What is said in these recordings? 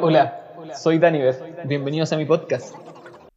Hola, soy Daniver. Bienvenidos a mi podcast.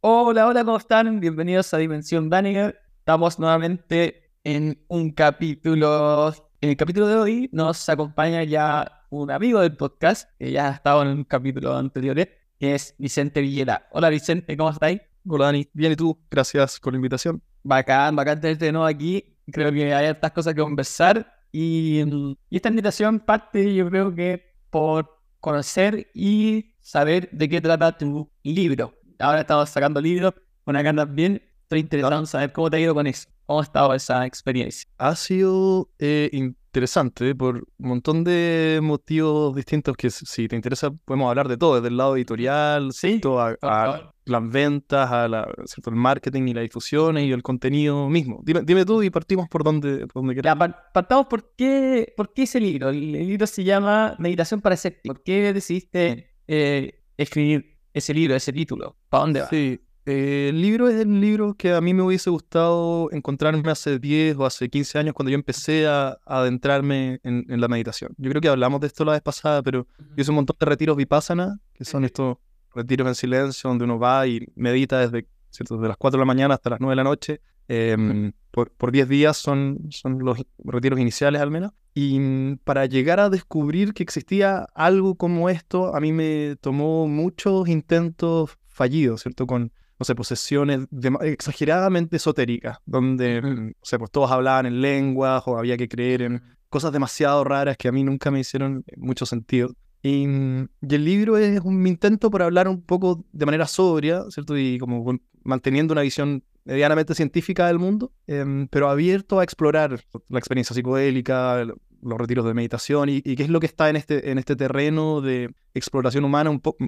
Hola, hola, ¿cómo están? Bienvenidos a Dimensión Daniver. Estamos nuevamente en un capítulo. En el capítulo de hoy nos acompaña ya un amigo del podcast, que ya ha estado en un capítulo anterior, que es Vicente Villera. Hola Vicente, ¿cómo estáis? Hola Dani, bien y tú, gracias por la invitación. Bacán, bacán tenerte de nuevo aquí. Creo que hay estas cosas que conversar y, esta invitación parte yo creo que por conocer y saber de qué trata tu libro. Ahora estamos sacando libros, una ganas bien, estoy interesado en saber cómo te ha ido con eso. ¿Cómo ha estado esa experiencia? Ha sido eh, interesante por un montón de motivos distintos que si te interesa podemos hablar de todo, desde el lado editorial, Sí, a, las ventas, a la, ¿cierto? el marketing y las difusiones y el contenido mismo. Dime, dime tú y partimos por donde, por donde quieras. Ya, par- partamos por qué, por qué ese libro. El, el libro se llama Meditación para escépticos. ¿Por qué decidiste eh, escribir ese libro, ese título? ¿Para dónde va? Sí, eh, el libro es el libro que a mí me hubiese gustado encontrarme hace 10 o hace 15 años cuando yo empecé a, a adentrarme en, en la meditación. Yo creo que hablamos de esto la vez pasada, pero yo hice un montón de retiros vipassana, que son estos retiros en silencio donde uno va y medita desde, ¿cierto? desde las 4 de la mañana hasta las 9 de la noche. em, por, por 10 días son, son los retiros iniciales al menos. Y mm, para llegar a descubrir que existía algo como esto, a mí me tomó muchos intentos fallidos, ¿cierto? Con, no sé, posesiones exageradamente esotéricas, donde, Ujú. no sé, pues todos hablaban en lenguas o había que creer en cosas demasiado raras que a mí nunca me hicieron mucho sentido. Y, mm, y el libro es un intento por hablar un poco de manera sobria, ¿cierto? Y como manteniendo una visión medianamente científica del mundo, em, pero abierto a explorar la experiencia psicodélica, los retiros de meditación y, y qué es lo que está en este, en este terreno de exploración humana un poco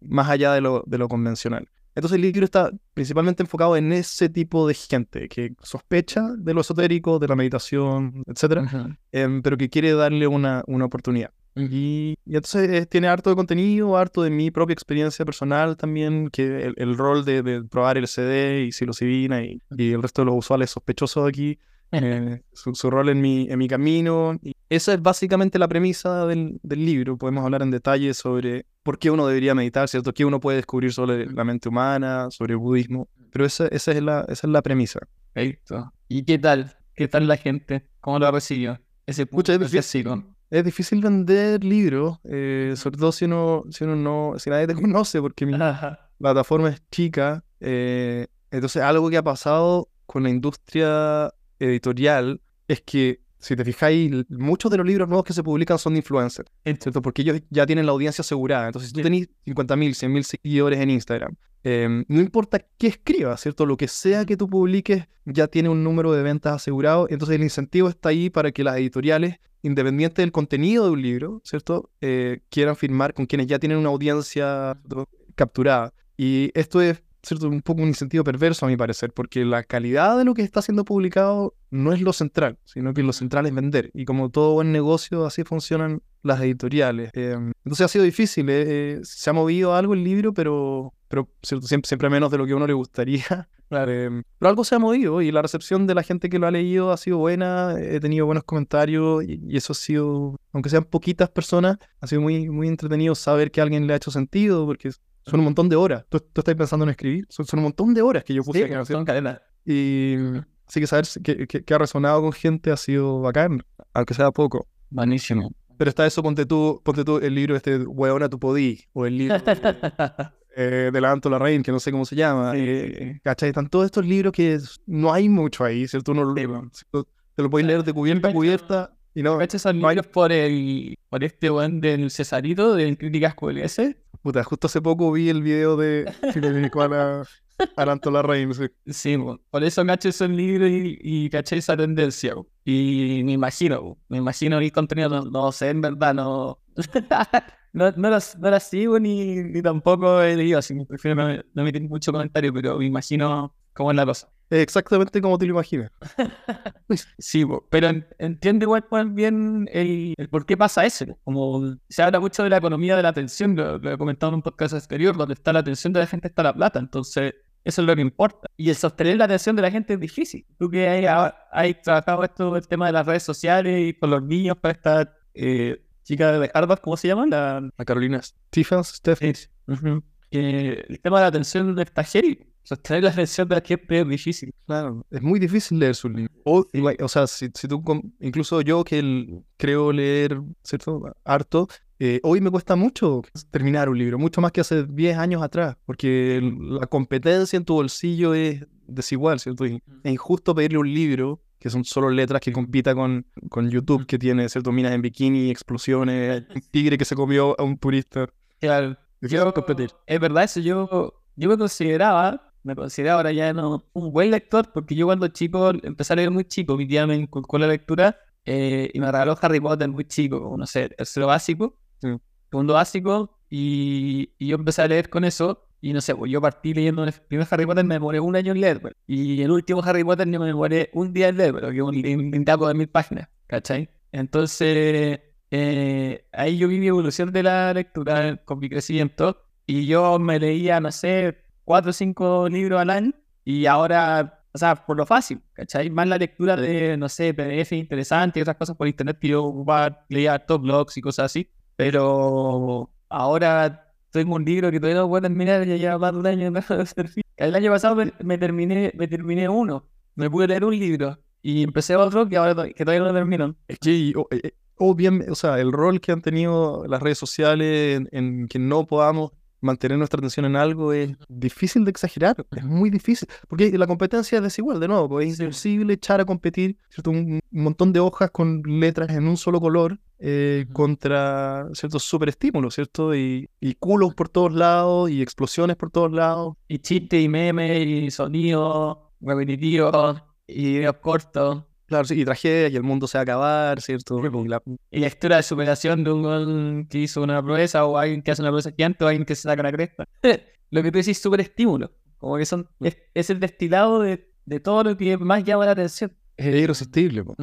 más allá de lo, de lo convencional. Entonces el libro está principalmente enfocado en ese tipo de gente que sospecha de lo esotérico, de la meditación, etcétera, Ujú. em, pero que quiere darle una, una oportunidad. Y, y entonces eh, tiene harto de contenido, harto de mi propia experiencia personal también, que el, el rol de, de probar el CD y psilocibina y, y el resto de los usuales sospechosos aquí, eh, su, su rol en mi, en mi camino. Y esa es básicamente la premisa del, del libro. Podemos hablar en detalle sobre por qué uno debería meditar, ¿cierto? ¿Qué uno puede descubrir sobre la mente humana, sobre el budismo? Pero esa, esa, es, la, esa es la premisa. Perfecto. ¿Y qué tal? ¿Qué tal la gente? ¿Cómo lo recibió? Ese Pucha, es punto difícil. Es difícil vender libros, eh, sobre todo si uno, si uno no, si nadie te conoce, porque mi Ajá. plataforma es chica. eh, entonces, algo que ha pasado con la industria editorial es que, si te fijáis, muchos de los libros nuevos que se publican son de influencers, ¿cierto? Porque ellos ya tienen la audiencia asegurada. Entonces, si tú tenés 50.000, 100.000 seguidores en Instagram, eh, no importa qué escribas, ¿cierto? Lo que sea que tú publiques ya tiene un número de ventas asegurado. Entonces, el incentivo está ahí para que las editoriales, independiente del contenido de un libro, ¿cierto? Eh, quieran firmar con quienes ya tienen una audiencia capturada. Y esto es ¿cierto? un poco un incentivo perverso a mi parecer, porque la calidad de lo que está siendo publicado no es lo central, sino que lo central es vender. Y como todo buen negocio, así funcionan las editoriales. Eh, entonces ha sido difícil, eh, eh, se ha movido algo el libro, pero, pero ¿cierto? Siempre, siempre menos de lo que a uno le gustaría. Eh, pero algo se ha movido y la recepción de la gente que lo ha leído ha sido buena, he tenido buenos comentarios y, y eso ha sido, aunque sean poquitas personas, ha sido muy, muy entretenido saber que a alguien le ha hecho sentido, porque son un montón de horas. ¿Tú, tú estás pensando en escribir? Son, son un montón de horas que yo puse. Sí, ¿cierto? son cadenas. Y así que saber que, que- que ha resonado con gente ha sido bacán, aunque sea poco. Buenísimo. Pero está eso, ponte tú, ponte tú el libro este, Hueona tu podí, o el libro eh, de la Anto Larraín, que no sé cómo se llama. eh, ¿Cachai? Están todos estos libros que no hay mucho ahí, ¿cierto? Uno, Sí, te lo puedes leer de cubierta a cubierta y no, ¿Me echas esos libros por el por este buen del Cesarito de Críticas QLS? puta, justo hace poco vi el video de que le dedicó a la, a la sí. Sí, po. por eso caché esos libros y, y caché esa tendencia. Y me imagino, me imagino el contenido, no, no sé, en verdad, no. No, no, las, no las sigo ni, ni tampoco he leído, así que prefiero no, no emitir mucho comentario, pero me imagino cómo es la cosa. Exactamente como te lo imaginas. Sí, pero en- entiende igual bien el, el por qué pasa eso. Como se habla mucho de la economía de la atención, lo, lo he comentado en un podcast anterior, donde está la atención de la gente está la plata. Entonces, Eso es lo que importa. Y el sostener la atención de la gente es difícil. Tú que has, has trabajado esto, el tema de las redes sociales y con los niños para esta eh, chica de Harvard, ¿cómo se llama? La, La Carolina Stephens, Stephens. Ujú. Eh, el tema de la atención está heavy. Sostener la atención de la gente es difícil. Claro, es muy difícil leer sus libros. O, o sea, si, si tú, incluso yo que el- creo leer, ¿cierto? Harto, eh, hoy me cuesta mucho terminar un libro, mucho más que hace 10 años atrás, porque la competencia en tu bolsillo es desigual, ¿cierto? Y es injusto pedirle un libro, que son solo letras, que compita con, con YouTube, que tiene, ¿cierto? Minas en bikini, explosiones, un tigre que se comió a un turista. Claro. Yo, competir. es verdad, eso yo, yo me consideraba, me consideraba ahora ya no un buen lector, porque yo cuando chico empecé a leer muy chico, mi tía me inculcó la lectura eh, y me regaló Harry Potter muy chico, no sé, tercero básico, Sí. segundo básico, y, y yo empecé a leer con eso, y no sé, pues yo partí leyendo el primer Harry Potter, me demoré un año en leer, pues, y el último Harry Potter me demoré un día en leer, pero que un un de mil páginas, ¿cachai? Entonces, eh, ahí yo vi mi evolución de la lectura con mi crecimiento y yo me leía, no sé, cuatro o cinco libros al año y ahora, o sea, por lo fácil, ¿cachai? Más la lectura de, no sé, PDF interesantes y otras cosas por internet que yo leía top blogs y cosas así, pero ahora tengo un libro que todavía no puedo terminar, ya lleva más de un año. El año pasado me, me terminé, me terminé uno, me pude leer un libro y empecé otro que ahora que todavía no termino. Es que, eh, obviamente, o sea, el rol que han tenido las redes sociales en, en que no podamos mantener nuestra atención en algo es difícil de exagerar, es muy difícil, porque la competencia es desigual, de nuevo, pues es imposible echar a competir ¿cierto? Un, un montón de hojas con letras en un solo color eh, contra ciertos superestímulos, ¿cierto? Y, y culos por todos lados y explosiones por todos lados. Y chistes y memes y sonidos repetitivos y videos cortos. Claro, sí, y tragedia, y el mundo se va a acabar, ¿cierto? Y la- Y la historia de superación de un weón que hizo una proeza o alguien que hace una proeza gigante o alguien que se saca la cresta. lo que tú decís, súper estímulo. Como que son, es, es el destilado de, de todo lo que más llama la atención. es irresistible. po.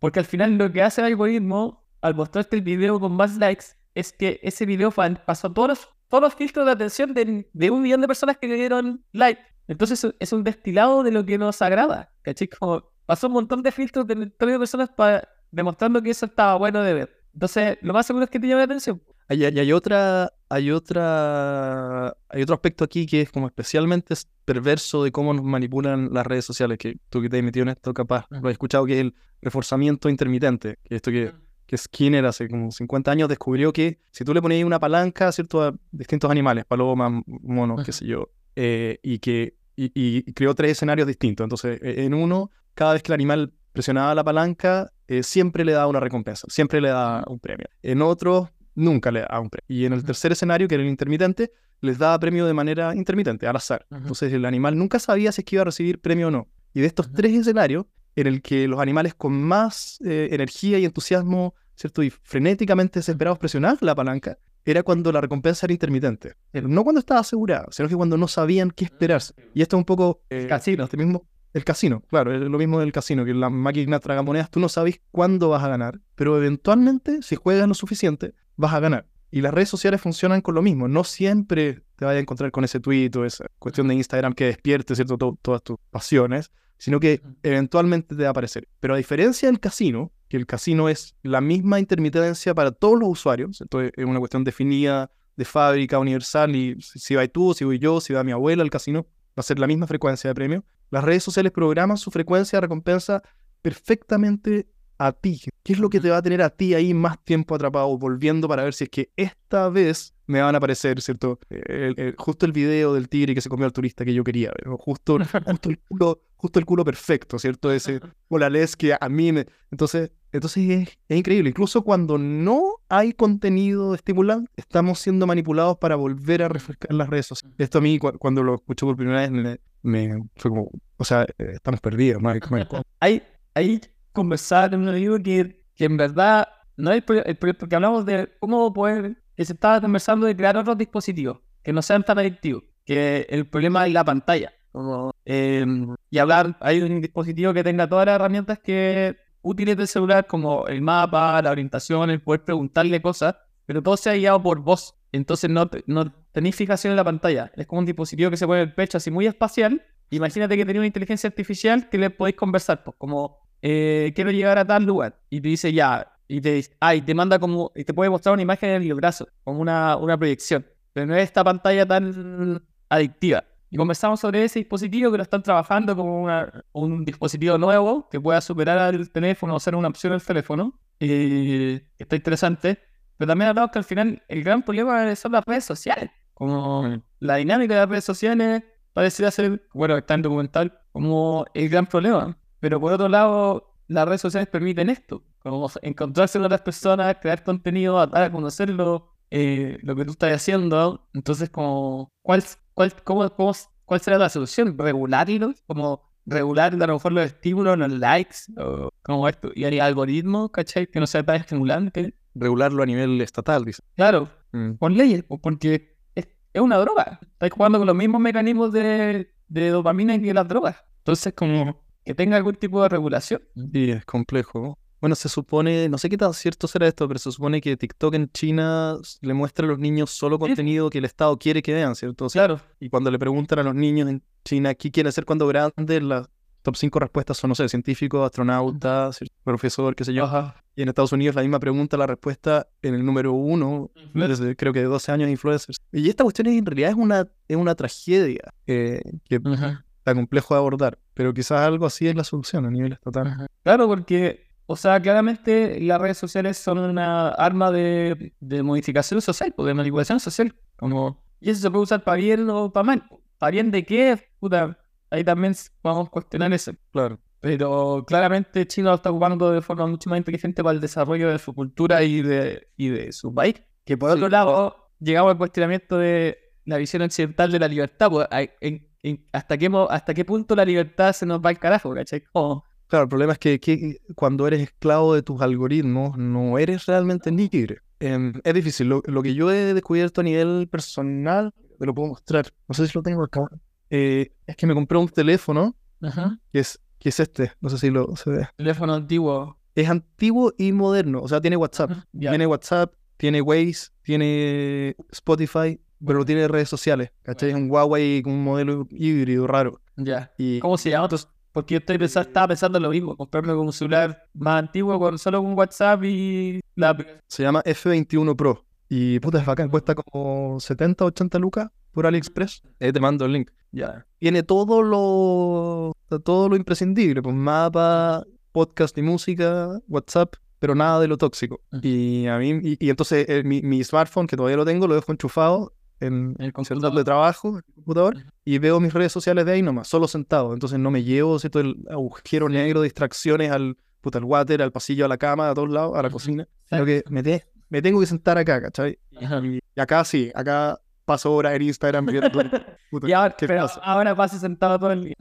Porque al final lo que hace el algoritmo al mostrarte el video con más likes es que ese video fa- pasó todos los, todos los filtros de atención de, de un millón de personas que le dieron like. Entonces es- es un destilado de lo que nos agrada. ¿Cachai? Como pasó un montón de filtros de de personas para demostrando que eso estaba bueno de ver. Entonces, lo más seguro es que te llame la atención. Hay, hay, hay otra, hay otra, hay otro aspecto aquí que es como especialmente perverso de cómo nos manipulan las redes sociales, que tú que te has metido en esto capaz lo has escuchado, que es el reforzamiento intermitente, que esto que, que Skinner hace como 50 años descubrió que si tú le ponías una palanca, ¿cierto? a distintos animales, palomas, monos, qué sé yo, eh, y que y, y creó tres escenarios distintos. Entonces, e- en uno, cada vez que el animal presionaba la palanca, eh, siempre le daba una recompensa, siempre le daba un premio. En otro, nunca le daba un premio. Y en el tercer escenario, que era el intermitente, les daba premio de manera intermitente, al azar. Entonces, el animal nunca sabía si es que iba a recibir premio o no. Y de estos tres escenarios, en el que los animales con más eh, energía y entusiasmo, ¿cierto? Y frenéticamente desesperados presionaban la palanca, era cuando la recompensa era intermitente. No cuando estaba asegurada, sino que cuando no sabían qué esperarse. Y esto es un poco... eh, casino. este mismo, el casino, claro, es lo mismo del casino, que la máquina tragamonedas tú no sabes cuándo vas a ganar, pero eventualmente, si juegas lo suficiente, vas a ganar. Y las redes sociales funcionan con lo mismo. No siempre te vayas a encontrar con ese tweet o esa cuestión de Instagram que despierte ¿cierto? To- todas tus pasiones, sino que eventualmente te va a aparecer. Pero a diferencia del casino, que el casino es la misma intermitencia para todos los usuarios, entonces es una cuestión definida de fábrica universal y si si vas tú, si voy yo, si va mi abuela al casino, va a ser la misma frecuencia de premio. Las redes sociales programan su frecuencia de recompensa perfectamente a ti. ¿Qué es lo que te va a tener a ti ahí más tiempo atrapado, volviendo para ver si es que esta vez me van a aparecer, ¿cierto? El- el- justo el video del tigre que se comió al turista que yo quería justo, justo, el culo, justo el culo perfecto, ¿cierto? Ese, o la les que a mí me... Entonces, entonces es, es increíble. Incluso cuando no hay contenido estimulante, estamos siendo manipulados para volver a refrescar las redes sociales. Esto a mí, cu- cuando lo escuché por primera vez, me, me fue como, o sea, eh, estamos perdidos, ¿no? Hay Hay, hay conversar en un libro que, que en verdad no pro- porque hablamos de cómo poder, se estaba conversando de crear otros dispositivos que no sean tan adictivos, que el problema es la pantalla. Como, eh, y hablar, hay un dispositivo que tenga todas las herramientas que útiles del celular, como el mapa, la orientación, el poder preguntarle cosas, pero todo sea guiado por voz. Entonces no no tenéis fijación en la pantalla. Es como un dispositivo que se pone en el pecho así muy espacial. Imagínate que tenía una inteligencia artificial que le podéis conversar, pues como eh, quiero llegar a tal lugar. Y te dice ya, y te dice, ah, y te manda como, y te puede mostrar una imagen en el brazo, como una, una proyección. Pero no es esta pantalla tan adictiva. Y conversamos sobre ese dispositivo que lo están trabajando como una- un dispositivo nuevo que pueda superar al teléfono o ser una opción al teléfono. Y está interesante. Pero también hablamos que al final el gran problema son las redes sociales. Como la dinámica de las redes sociales pareciera ser, bueno, está en documental, como el gran problema. Pero por otro lado, las redes sociales permiten esto, como encontrarse con otras personas, crear contenido, dar a conocerlo, eh, lo que tú estás haciendo. Entonces, como, ¿cuál, cuál, cómo, cómo- cuál será la solución? ¿Regularlo? Como regular a lo mejor los estímulos, los likes, o como esto, y hay algoritmos, ¿cachai? Que no sea tan estimulante. Regularlo a nivel estatal, dice. Claro, Mm. por leyes, porque es, es una droga. Estás jugando con los mismos mecanismos de, de dopamina que las drogas. Entonces, como que tenga algún tipo de regulación. Sí, es complejo. ¿no? Bueno, se supone, no sé qué tan cierto será esto, pero se supone que TikTok en China le muestra a los niños solo contenido que el Estado quiere que vean, ¿cierto? O sea, Claro. Y cuando le preguntan a los niños en China qué quieren ser cuando grandes, las top 5 respuestas son, no sé, científico, astronauta, profesor, qué sé yo. Ajá. Y en Estados Unidos la misma pregunta, la respuesta en el número uno, desde creo que de 12 años, influencers. Y esta cuestión es- en realidad es una, es una tragedia eh, que Ajá. está complejo de abordar, pero quizás algo así es la solución a nivel estatal. Claro, porque, o sea, claramente las redes sociales son una arma de, de modificación social, pues, de manipulación social. Como, y eso se puede usar para bien o para mal. ¿Para bien de qué? Puta, ahí también vamos a cuestionar eso. Claro. Pero claramente China lo está ocupando de forma mucho más inteligente para el desarrollo de su cultura y de, y de su país. Que por otro lado, llegamos al cuestionamiento de la visión occidental de la libertad. pues, en- en- hasta, qué, ¿Hasta qué punto la libertad se nos va al carajo? ¿Cachai? Como, Claro, el problema es que, que cuando eres esclavo de tus algoritmos, no eres realmente libre. Em, es difícil. Lo, lo que yo he descubierto a nivel personal, te lo puedo mostrar. No sé si lo tengo acá. Eh, es que me compré un teléfono Ajá. que es, que es este. No sé si lo se ve. Teléfono antiguo. Es antiguo y moderno. O sea, tiene WhatsApp. Tiene WhatsApp, tiene Waze, tiene Spotify, pero no tiene redes sociales. ¿Cachai? Es un Huawei con un modelo híbrido raro. Ya. ¿Cómo se llama? Entonces, porque yo estoy pensando, estaba pensando lo mismo, comprarme con un celular más antiguo con solo con WhatsApp y la. Se llama F21 Pro. Y puta, es bacán. Cuesta como 70, 80 lucas por AliExpress. Eh, te mando el link. Ya. Tiene todo lo, todo lo imprescindible. Pues mapa, podcast y música, WhatsApp, pero nada de lo tóxico. Y a mí, y, y entonces eh, mi, mi smartphone, que todavía lo tengo, lo dejo enchufado en El computador. de trabajo, en el computador, y veo mis redes sociales de ahí nomás, solo sentado. Entonces no me llevo ¿cierto? el agujero negro de distracciones al, puta, al water, al pasillo, a la cama, a todos lados, a la cocina. Sino que me, te- me tengo que sentar acá, ¿cachai? Ajá. Y acá sí, acá paso horas en Instagram viendo. puta, Y ahora, ¿qué pero pasa? ahora pasa sentado todo el día.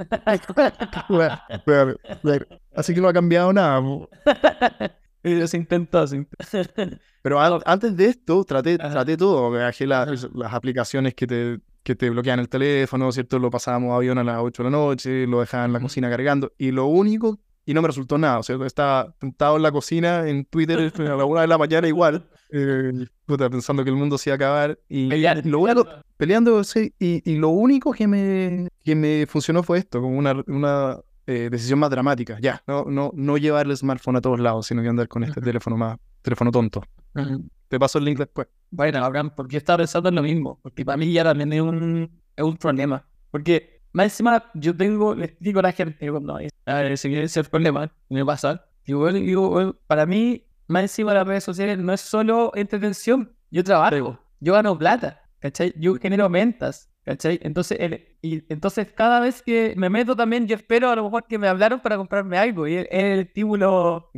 Bueno, bueno, bueno. Así que no ha cambiado nada. se intentó, se intentó. Pero an- antes de esto, traté, Ajá. traté todo. Bajé la- las aplicaciones que te, que te bloquean el teléfono, ¿cierto? Lo pasábamos a avión a las 8 de la noche, lo dejaba en la cocina cargando. Y lo único, y no me resultó nada, ¿cierto? Estaba sentado en la cocina, en Twitter, a la una de la mañana igual, eh, puta, pensando que el mundo se iba a acabar. Y Pelear. lo único, peleando, sí, y, y lo único que me, que me funcionó fue esto, como una, una eh, decisión más dramática. Ya, no, no, no llevar el smartphone a todos lados, sino que andar con este Ujú. teléfono más, teléfono tonto. Ujú. Te paso el link después. Bueno, Abraham, porque estaba pensando en lo mismo. Porque para mí ya también es un, es un problema. Porque más encima yo tengo, les digo a la gente cuando es, a ver, si quiere ser problema, me pasa. Digo, digo, para mí, más encima las redes sociales no es solo entretención. Yo trabajo, yo gano plata, ¿cachai? Yo genero ventas, ¿cachai? Entonces, el- y, entonces cada vez que me meto también, yo espero a lo mejor que me hablaron para comprarme algo. Y es el estímulo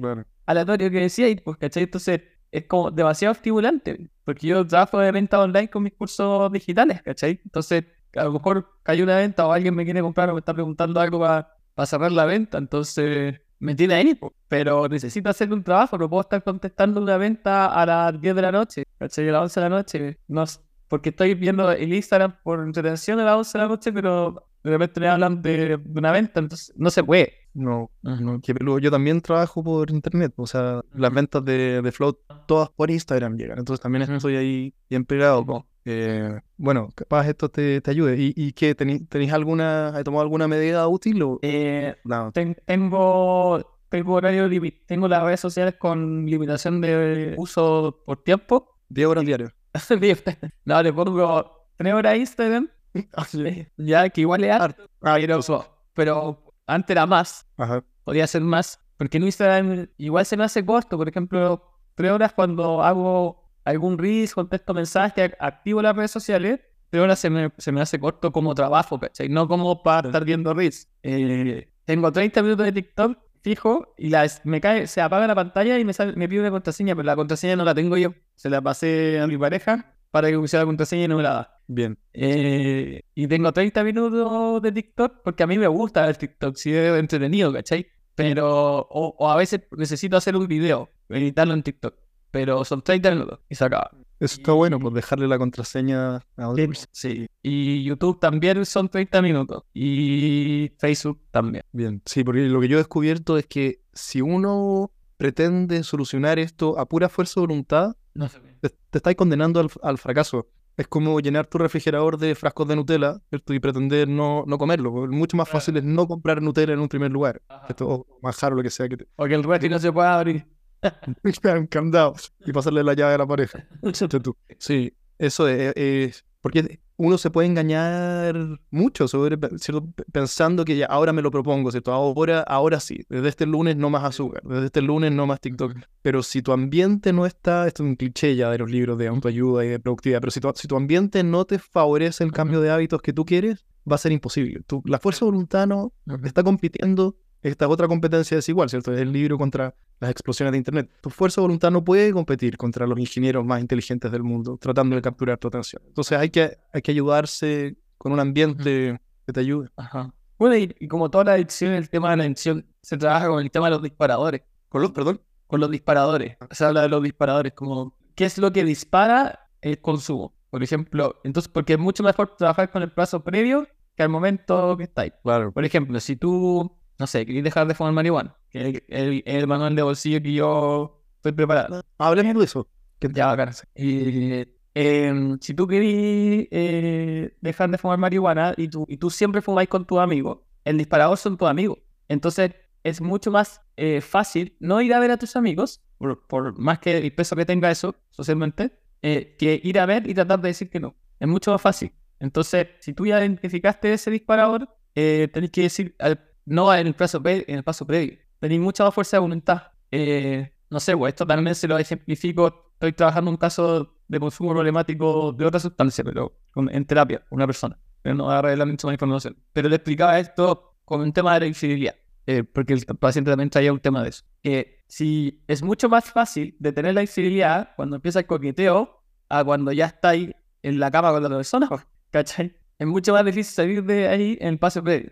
aleatorio que decía, y pues, ¿cachai? Entonces es como demasiado estimulante, porque yo trabajo de venta online con mis cursos digitales, ¿cachai? Entonces a lo mejor cayó una venta o alguien me quiere comprar o me está preguntando algo para cerrar la venta, entonces me tiene ahí, po. pero necesito hacer un trabajo, no puedo estar contestando una venta a las 10 de la noche, ¿cachai? A las 11 de la noche, no porque estoy viendo el Instagram por entretención a las 11 de la noche, pero de repente me hablan de, de una venta, entonces no se puede. No, no, qué peludo. Yo también trabajo por internet, o sea, las ventas de, de Float todas por Instagram llegan, entonces también estoy ahí bien pegado. po. Eh, bueno, capaz esto te, te ayude. ¿Y, y qué? ¿Tenéis tenéis alguna, ¿has tomado alguna medida útil o Eh, no? ten- tengo, tengo horario tengo las redes sociales con limitación de uso por tiempo. 10 horas diarias. no, le pongo 3 horas a Instagram, ya que igual es harto, Ah, pero, pero antes era más, Ajá. podría ser más, porque en Instagram igual se me hace corto, por ejemplo, 3 horas cuando hago algún reels, contesto mensajes, activo las redes sociales, 3 horas se me, se me hace corto como trabajo, ¿cachai? No como para estar viendo reels. Eh, tengo 30 minutos de TikTok fijo y las, me cae, se apaga la pantalla y me, sale, me pide una contraseña, pero la contraseña no la tengo yo. Se la pasé a mi pareja para que pusiera la contraseña y no me la da. Bien. Eh, y tengo 30 minutos de TikTok porque a mí me gusta ver TikTok, si es entretenido, ¿cachai? Pero, o, o a veces necesito hacer un video, editarlo en TikTok, pero son 30 minutos y se acaba. Eso está bueno, pues dejarle la contraseña a persona. Sí. Y YouTube también son 30 minutos. Y Facebook también. Bien, sí, porque lo que yo he descubierto es que si uno pretende solucionar esto a pura fuerza de voluntad, No sé. te, te estáis condenando al, al fracaso. Es como llenar tu refrigerador de frascos de Nutella ¿cierto? y pretender no, no comerlo. Mucho más Claro. fácil es no comprar Nutella en un primer lugar. O manjar o lo que sea que te... O que el refri no se pueda abrir. un candado y pasarle la llave a la pareja. Sí, eso es, es- Porque uno se puede engañar mucho sobre, pensando que ya ahora me lo propongo, ¿cierto? Ahora, ahora sí, desde este lunes no más azúcar, desde este lunes no más TikTok. Pero si tu ambiente no está, esto es un cliché ya de los libros de autoayuda y de productividad, pero si tu, si tu ambiente no te favorece el cambio de hábitos que tú quieres, va a ser imposible. Tu- la fuerza de voluntad no está compitiendo. Esta es otra competencia desigual, ¿cierto? Es el libro contra las explosiones de Internet. Tu fuerza de voluntad no puede competir contra los ingenieros más inteligentes del mundo, tratando de capturar tu atención. Entonces hay que, hay que ayudarse con un ambiente que te ayude. Ajá. Bueno, y, y como toda la adicción, el tema de la adicción se trabaja con el tema de los disparadores. Con los, perdón. Con los disparadores. Se habla de los disparadores, como qué es lo que dispara el consumo. Por ejemplo, entonces, porque es mucho mejor trabajar con el plazo previo que al momento que estáis. Claro. Por ejemplo, si tú, no sé, querés dejar de fumar marihuana, que es el, el manual de bolsillo que yo estoy preparando. Hablemos de eso. Que Ya, bacán. Em, si tú querés eh, dejar de fumar marihuana y tú, y tú siempre fumáis con tus amigos, el disparador son tus amigos. Entonces es mucho más eh, fácil no ir a ver a tus amigos, por, por más que el peso que tenga eso socialmente, eh, que ir a ver y tratar de decir que no. Es mucho más fácil. Entonces, si tú ya identificaste ese disparador, eh, tenés que decir al- no en el, paso pre- en el paso previo. Tenéis mucha más fuerza de voluntad. Eh, no sé, pues esto también se lo ejemplifico. Estoy trabajando un caso de consumo problemático de otra sustancia, pero con- en terapia, una persona. Pero no voy a revelar mucha más información. Pero le explicaba esto con un tema de infidelidad. eh, porque el paciente también traía un tema de eso. Que si es mucho más fácil detener la infidelidad cuando empieza el coqueteo a cuando ya estáis en la cama con la persona, ¿cachai? Es mucho más difícil salir de ahí en el paso previo.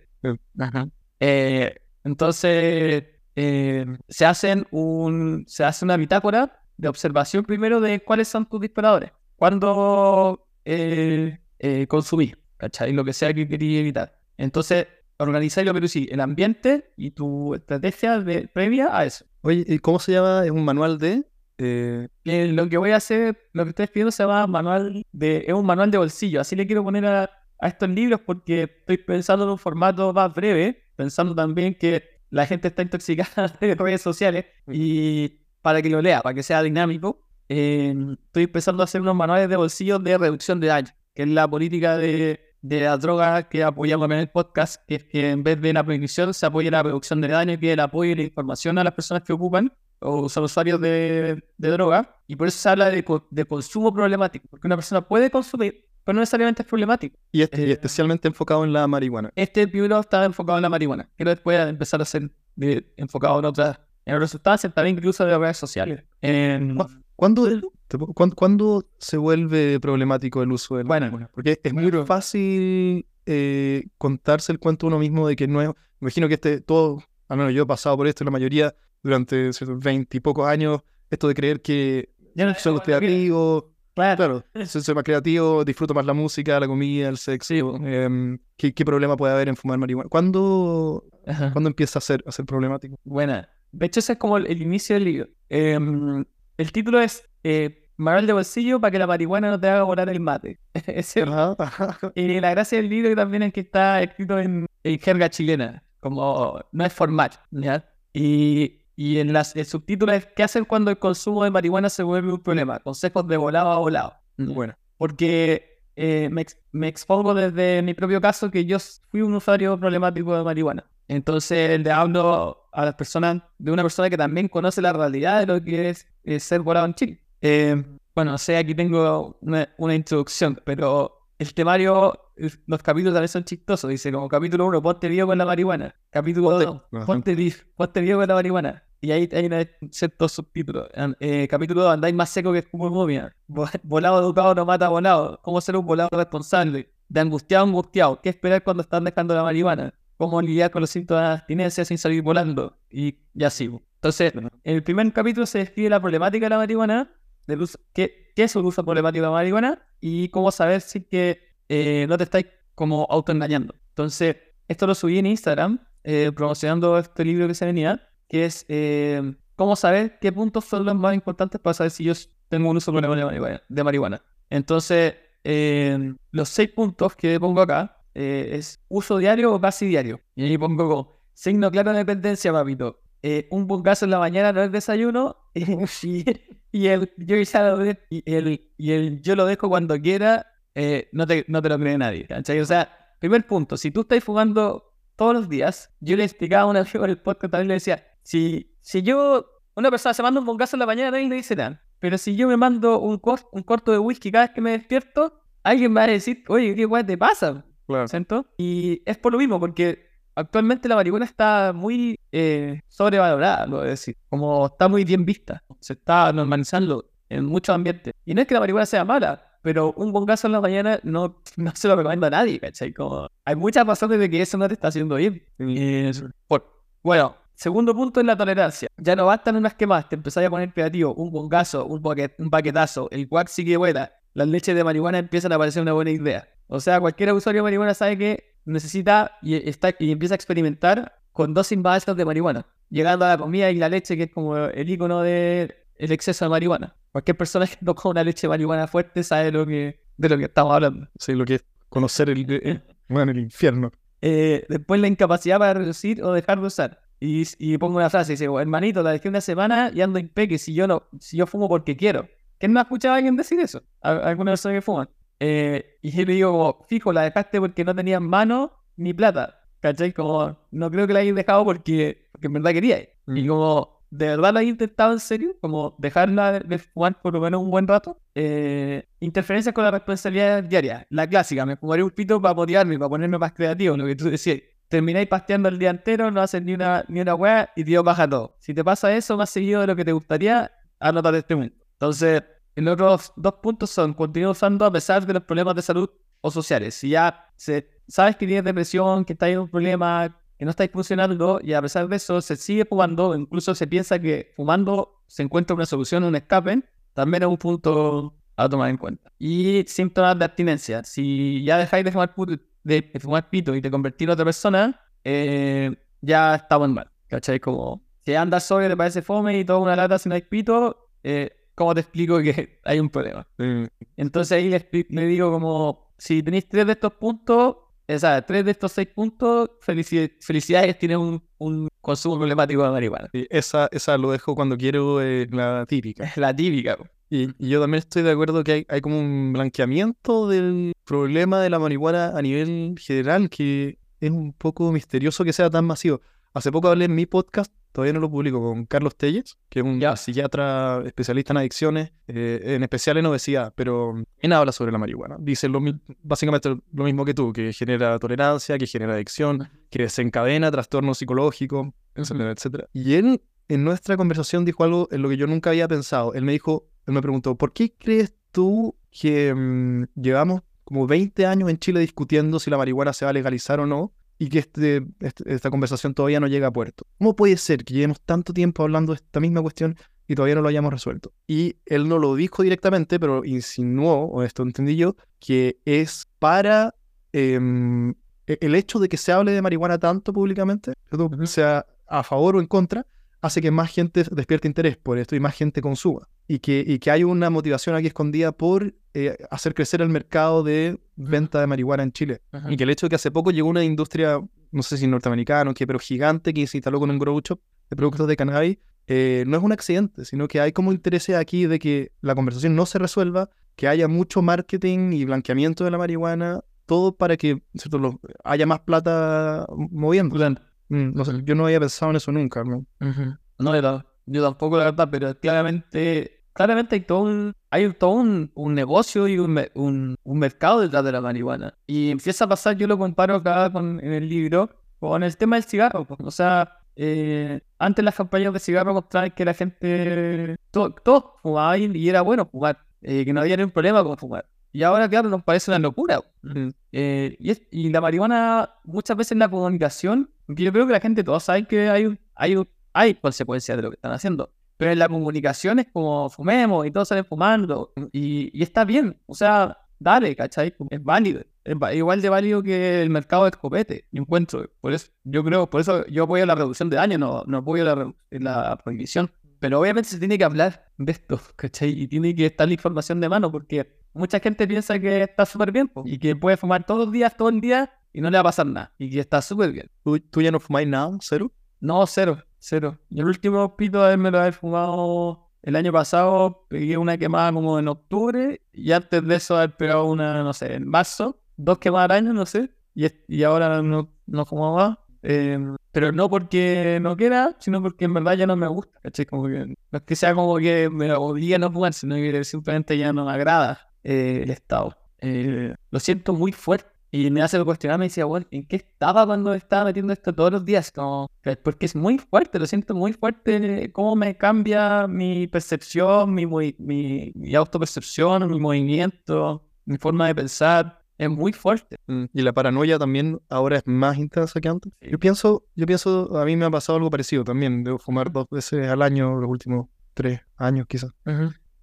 Ajá. Eh, entonces, eh, se, hacen un, se hace una bitácora de observación primero de cuáles son tus disparadores. Cuando eh, eh, consumís, ¿cachai? Lo que sea que querías evitar. Entonces, organizáis lo que tú sí, el ambiente y tu estrategia de, previa a eso. Oye, ¿y ¿cómo se llama? Es un manual de... eh, Eh, lo que voy a hacer, lo que estoy pidiendo se llama manual de, es un manual de bolsillo. Así le quiero poner a, a estos libros porque estoy pensando en un formato más breve, pensando también que la gente está intoxicada de redes sociales y para que lo lea, para que sea dinámico, eh, estoy empezando a hacer unos manuales de bolsillo de reducción de daño, que es la política de, de la droga que apoyamos en el podcast, que es que en vez de la prohibición se apoya la reducción de daño, que es el apoyo y la información a las personas que ocupan o son usuarios de, de droga, y por eso se habla de, de consumo problemático, porque una persona puede consumir, pero no necesariamente es problemático. y, este- y Eh, especialmente enfocado en la marihuana. Este libro está enfocado en la marihuana, quiero después empezar a ser de- enfocado en otras, en otras sustancias, también incluso de las redes sociales. En- ¿Cu- ¿Cuándo, te puedo- cuán- cuándo se vuelve problemático el uso de la Bueno? Porque es muy bueno. fácil eh, contarse el cuento uno mismo de que no es... Me imagino que este, todo, al menos yo he pasado por esto, la mayoría durante veinte y pocos años, esto de creer que ya no soy creativo, Claro. claro, soy, soy más creativo, disfruto más la música, la comida, el sexo. Sí, em, ¿qué, qué problema puede haber en fumar marihuana? ¿Cuándo. ¿cuándo empieza a ser, a ser problemático? Buena. De hecho, ese es como el, el inicio del libro. Em, el título es eh, manual de bolsillo para que la marihuana no te haga volar el mate. Ajá. y la gracia del libro también es que está escrito en, en jerga chilena, como no es formal, ¿ya? Y, y en las, el subtítulo es ¿Qué hacer cuando el consumo de marihuana se vuelve un problema? Consejos de volado a volado. Bueno, Porque eh, me, me expongo desde mi propio caso que yo fui un usuario problemático de marihuana. Entonces le hablo a las personas, de una persona que también conoce la realidad de lo que es, eh, ser volado en Chile. Eh, bueno, no sé, aquí tengo una, una introducción, pero el temario, los capítulos también son chistosos. Dice como capítulo 1, ponte vivo con la marihuana. Capítulo 2, Ajá. ponte, ponte vivo con la marihuana. Y ahí hay una- ciertos subtítulos. An- eh, capítulo 2, andáis más seco que como momia. Vo- Volado educado no mata volado. ¿Cómo ser un volado responsable? De angustiado a angustiado. ¿Qué esperar cuando están dejando la marihuana? ¿Cómo lidiar con los síntomas de abstinencia sin salir volando? Y ya sigo. Entonces, en el primer capítulo se describe la problemática de la marihuana, qué, qué es el uso problemático de la marihuana y cómo saber si que eh, no te estáis como autoengañando. Entonces, esto lo subí en Instagram, eh, promocionando este libro que se venía, que es eh, cómo saber qué puntos son los más importantes para saber si yo tengo un uso de de marihuana. Entonces, eh, los seis puntos que pongo acá eh, es uso diario o casi diario. Y ahí pongo signo claro de dependencia, papito. Un bungazo en la mañana no es desayuno. y, el, yo lo dejo cuando quiera, no, te, no te lo cree nadie. O sea, primer punto, si tú estás fumando todos los días, yo le explicaba a un amigo en el podcast también le decía, si, si yo, una persona se manda un bungazo en la mañana, nadie le dice nada. Pero si yo me mando un, cor- un corto de whisky cada vez que me despierto, alguien me va a decir, oye, ¿qué guay te pasa? claro. ¿Cierto? Y es por lo mismo, porque actualmente la marihuana está muy eh, sobrevalorada, lo voy a decir. Como está muy bien vista. Se está normalizando en muchos ambientes. Y no es que la marihuana sea mala, pero un bongazo en la mañana no, no se lo recomiendo a nadie, ¿cachai? Como, hay muchas razones de que eso no te está haciendo bien. Y por- bueno, segundo punto es la tolerancia. Ya no bastan unas que más, te empezás a poner creativo, un bongazo, un, paquet, un paquetazo, el wax sigue buena, las leches de marihuana empiezan a parecer una buena idea. O sea, cualquier usuario de marihuana sabe que necesita y, está, y empieza a experimentar con dosis más altas de marihuana, llegando a la comida y la leche, que es como el icono del exceso de marihuana. Cualquier persona que toca una leche de marihuana fuerte sabe lo que, de lo que estamos hablando. Sí, lo que es conocer el, el- bueno, el infierno. Eh, después la incapacidad para reducir o dejar de usar. Y, y pongo una frase, dice, hermanito, la dejé una semana y ando impeque si yo no, si yo fumo porque quiero. ¿Quién no ha escuchado a alguien decir eso? A- Alguna persona que fuma. Eh, y yo le digo, como, fijo, la dejaste porque no tenías mano ni plata. ¿Cachai? Como, no creo que la hayas dejado porque, porque en verdad quería. Y Mm. como, ¿de verdad la hayas intentado en serio? Como, dejarla de, de fumar por lo menos un buen rato. Eh, interferencias con la responsabilidad diaria. La clásica, me fumaré un pito para motivarme, para ponerme más creativo, lo que tú decías. Termináis pasteando el día entero, no haces ni una, ni una weá y Dios baja todo. Si te pasa eso más seguido de lo que te gustaría, anótate este momento. Entonces, los otros dos puntos son continúa usando a pesar de los problemas de salud o sociales. Si ya se, sabes que tienes depresión, que estás en un problema, que no estáis funcionando, y a pesar de eso se sigue fumando, incluso se piensa que fumando se encuentra una solución, un escape, también es un punto a tomar en cuenta. Y síntomas de abstinencia. Si ya dejáis de fumar, de, fumar pito y te convertís en otra persona, eh, ya estamos mal. ¿Cachai? Como si andas solo y te parece fome y toda una lata si no hay pito, eh, ¿cómo te explico que hay un problema? Entonces ahí le, le digo como, si tenéis tres de estos puntos, o sea, tres de estos seis puntos, felici- felicidades, tienes un, un consumo problemático de marihuana. sí, esa, esa lo dejo cuando quiero, eh, la típica. La típica. Y, y yo también estoy de acuerdo que hay, hay como un blanqueamiento del problema de la marihuana a nivel general que es un poco misterioso que sea tan masivo. Hace poco hablé en mi podcast, todavía no lo publico, con Carlos Telles, que es un psiquiatra especialista en adicciones, eh, en especial en obesidad, pero él habla sobre la marihuana. Dice lo, básicamente lo mismo que tú, que genera tolerancia, que genera adicción, que desencadena trastornos psicológicos, etcétera, etcétera. Y él en nuestra conversación dijo algo en lo que yo nunca había pensado. Él me dijo, él me preguntó, ¿por qué crees tú que mm, llevamos como 20 años en Chile discutiendo si la marihuana se va a legalizar o no y que este, este- esta conversación todavía no llega a puerto? ¿Cómo puede ser que llevemos tanto tiempo hablando de esta misma cuestión y todavía no lo hayamos resuelto? Y él no lo dijo directamente, pero insinuó, o esto entendí yo, que es para em, e- el hecho de que se hable de marihuana tanto públicamente, sea a favor o en contra, hace que más gente despierte interés por esto y más gente consuma. Y que, y que hay una motivación aquí escondida por eh, hacer crecer el mercado de venta de marihuana en Chile. Ajá. Y que el hecho de que hace poco llegó una industria, no sé si norteamericana o qué, pero gigante que se instaló con un grow shop de productos de cannabis, eh, no es un accidente, sino que hay como intereses aquí de que la conversación no se resuelva, que haya mucho marketing y blanqueamiento de la marihuana, todo para que ¿cierto? Los- haya más plata moviendo. Mm, no sé, yo no había pensado en eso nunca. ¿no? Ujú. No, yo, ta- yo tampoco, la verdad, pero claramente, claramente hay todo un, hay todo un, un negocio y un, un, un mercado detrás de la marihuana. Y empieza a pasar, yo lo comparo acá con, en el libro, con el tema del cigarro. pues. O sea, eh, antes las campañas de cigarro mostraban que la gente, todo, todos fumaban y era bueno fumar, eh, que no había ningún problema con fumar. Y ahora, claro, nos parece una locura. Eh, y, es- y la marihuana, muchas veces en la comunicación, yo creo que la gente, todos saben que hay, hay, hay consecuencias de lo que están haciendo. Pero en la comunicación es como fumemos y todos salen fumando. Y, y está bien. O sea, dale, ¿cachai? Es válido. Es igual de válido que el mercado de escopete, yo encuentro. Por eso, yo creo, por eso yo apoyo la reducción de daño, no, no apoyo la, la prohibición. Pero obviamente se tiene que hablar de esto, ¿cachai? Y tiene que estar la información de mano, porque mucha gente piensa que está súper bien, y que puede fumar todos los días, todo el día, y no le va a pasar nada, y que está súper bien. ¿Tú, tú ya no fumáis nada? ¿Cero? No, cero, cero. Y el último pito de me lo haber fumado el año pasado, pegué una quemada como en octubre, y antes de eso haber pegado una, no sé, en marzo, dos quemadas al año, no sé, y, y ahora no, no fumo más. eh, pero no porque no quiera, sino porque en verdad ya no me gusta, ¿cachai? Como que, no es que sea como que me obligue a no fumar, sino que simplemente ya no me agrada eh, el estado. Eh, lo siento muy fuerte. Y me hace cuestionar, me decía, bueno, ¿en qué estaba cuando estaba metiendo esto todos los días? Como, que- porque es muy fuerte, lo siento muy fuerte, cómo me cambia mi percepción, mi, mi, mi autopercepción, mi movimiento, mi forma de pensar. Es muy fuerte. Mm, Y la paranoia también ahora es más intensa que antes. Yo pienso, yo pienso, a mí me ha pasado algo parecido también. Debo fumar dos veces al año los últimos tres años quizás.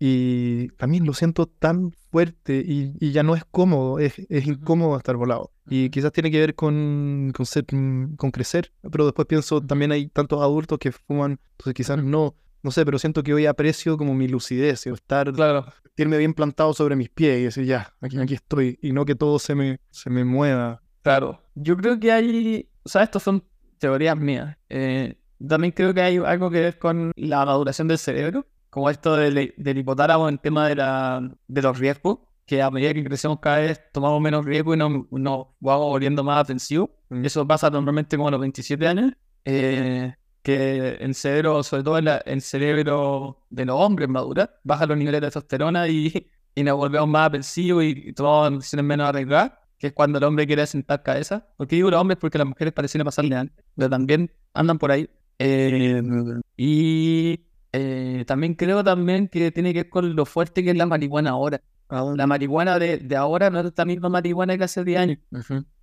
Y también lo siento tan fuerte y, y ya no es cómodo, es, es incómodo estar volado. Y quizás tiene que ver con, con, ser, mm, con crecer, pero después pienso, también hay tantos adultos que fuman, entonces quizás no, no sé, pero siento que hoy aprecio como mi lucidez, el estar, Claro. sentirme bien plantado sobre mis pies y decir, ya, aquí, aquí estoy, y no que todo se me, se me mueva. Claro. Yo creo que hay, o sea, estos son teorías mías. Eh, también creo que hay algo que ver con la maduración del cerebro, como esto del, del hipotálamo en tema de, la, de los riesgos, que a medida que crecemos cada vez tomamos menos riesgo y nos, nos vamos volviendo más ofensivos. Mm. Eso pasa normalmente como a los 27 años, eh, que el cerebro, sobre todo el, el cerebro de los hombres madura, baja los niveles de testosterona y, y nos volvemos más ofensivos y, y tomamos decisiones menos arriesgadas que es cuando el hombre quiere sentar cabeza. ¿Por qué digo los hombres? Porque las mujeres parecen pasarle antes, pero también andan por ahí. Eh, y eh, también creo también que tiene que ver con lo fuerte que es la marihuana ahora. La marihuana de, de ahora no es la misma marihuana que hace 10 años.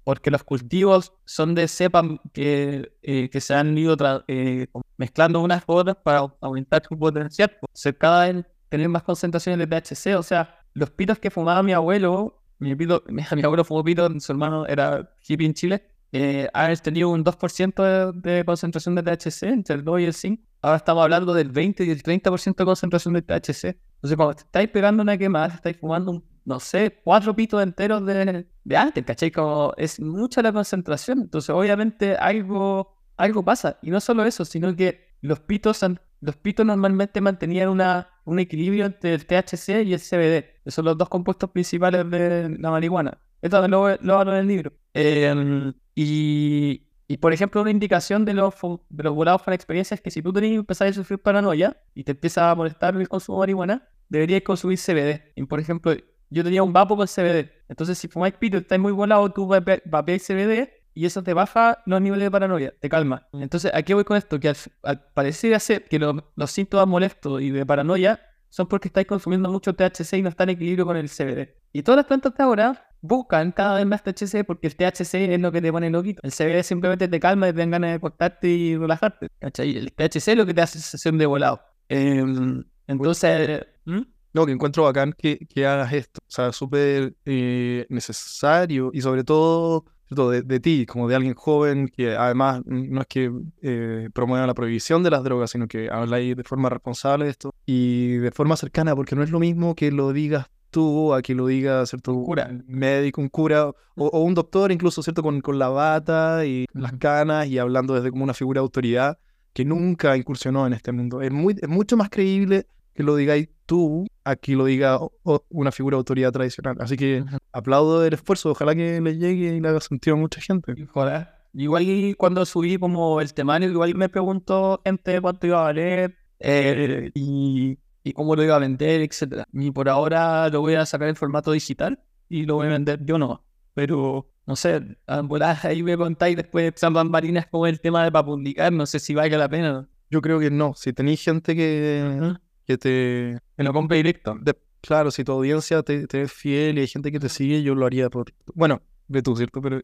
Porque los cultivos son de cepas que, eh, que se han ido eh, mezclando unas con otras para au- aumentar su potencial. O sea, cada vez tener más concentraciones de THC. O sea, los pitos que fumaba mi abuelo, mi, pito, mi, mi abuelo fumó pito, su hermano era hippie en Chile, eh, haber tenido un 2% de, de concentración de THC, entre el 2 y el 5. Ahora estamos hablando del 20 y el 30% de concentración de THC. Entonces, cuando te estáis pegando una quemada, estáis fumando, no sé, cuatro pitos enteros de, de antes, ¿cachai? Como es mucha la concentración. Entonces, obviamente, algo, algo pasa. Y no solo eso, sino que los pitos, los pitos normalmente mantenían una, un equilibrio entre el THC y el CBD. Esos son los dos compuestos principales de la marihuana. Esto lo, lo hablo en el libro. Eh, y, y, por ejemplo, una indicación de los, de los volados con experiencia es que si tú tenés, empezás a sufrir paranoia y te empieza a molestar el consumo de marihuana, deberías consumir CBD. Y, por ejemplo, yo tenía un vapo con CBD. Entonces, si fumáis pito y estáis muy volado, tú vape- vapeáis CBD y eso te baja los niveles de paranoia, te calma. Entonces, ¿a qué voy con esto? Que al, al parecer ser que lo- los síntomas molestos y de paranoia son porque estáis consumiendo mucho THC y no está en equilibrio con el CBD. Y todas las plantas de ahora buscan cada vez más THC porque el THC es lo que te pone loquito. El CBD simplemente te calma y te dan ganas de cortarte y relajarte. ¿cachai? El THC es lo que te hace sensación de volado. Em, entonces, ¿Mm? No, que encuentro bacán que, que hagas esto. O sea, súper eh, necesario y sobre todo. De, de ti, como de alguien joven que además no es que eh, promueva la prohibición de las drogas, sino que habla ahí de forma responsable de esto y de forma cercana, porque no es lo mismo que lo digas tú a que lo diga, ¿cierto? Un cura. Médico, un cura o, o un doctor incluso, ¿cierto? Con, con la bata y las canas y hablando desde como una figura de autoridad que nunca incursionó en este mundo. Es, muy, es mucho más creíble que lo digáis tú a que lo diga o- o una figura de autoridad tradicional. Así que aplaudo el esfuerzo, ojalá que le llegue y le haga sentido a mucha gente. Joder. Igual cuando subí como el temario, igual me preguntó gente cuánto iba a valer eh, y, y cómo lo iba a vender, etcétera. Y por ahora lo voy a sacar en formato digital y lo voy a vender yo no. Pero no sé, ahí me contáis después San Bambarinas como el tema de para publicar, no sé si valga la pena. Yo creo que no. Si tenéis gente que, que te... Que lo compre directo. de- claro, si tu audiencia te, te es fiel y hay gente que te sigue, yo lo haría por... Bueno, de tú, ¿cierto? Pero.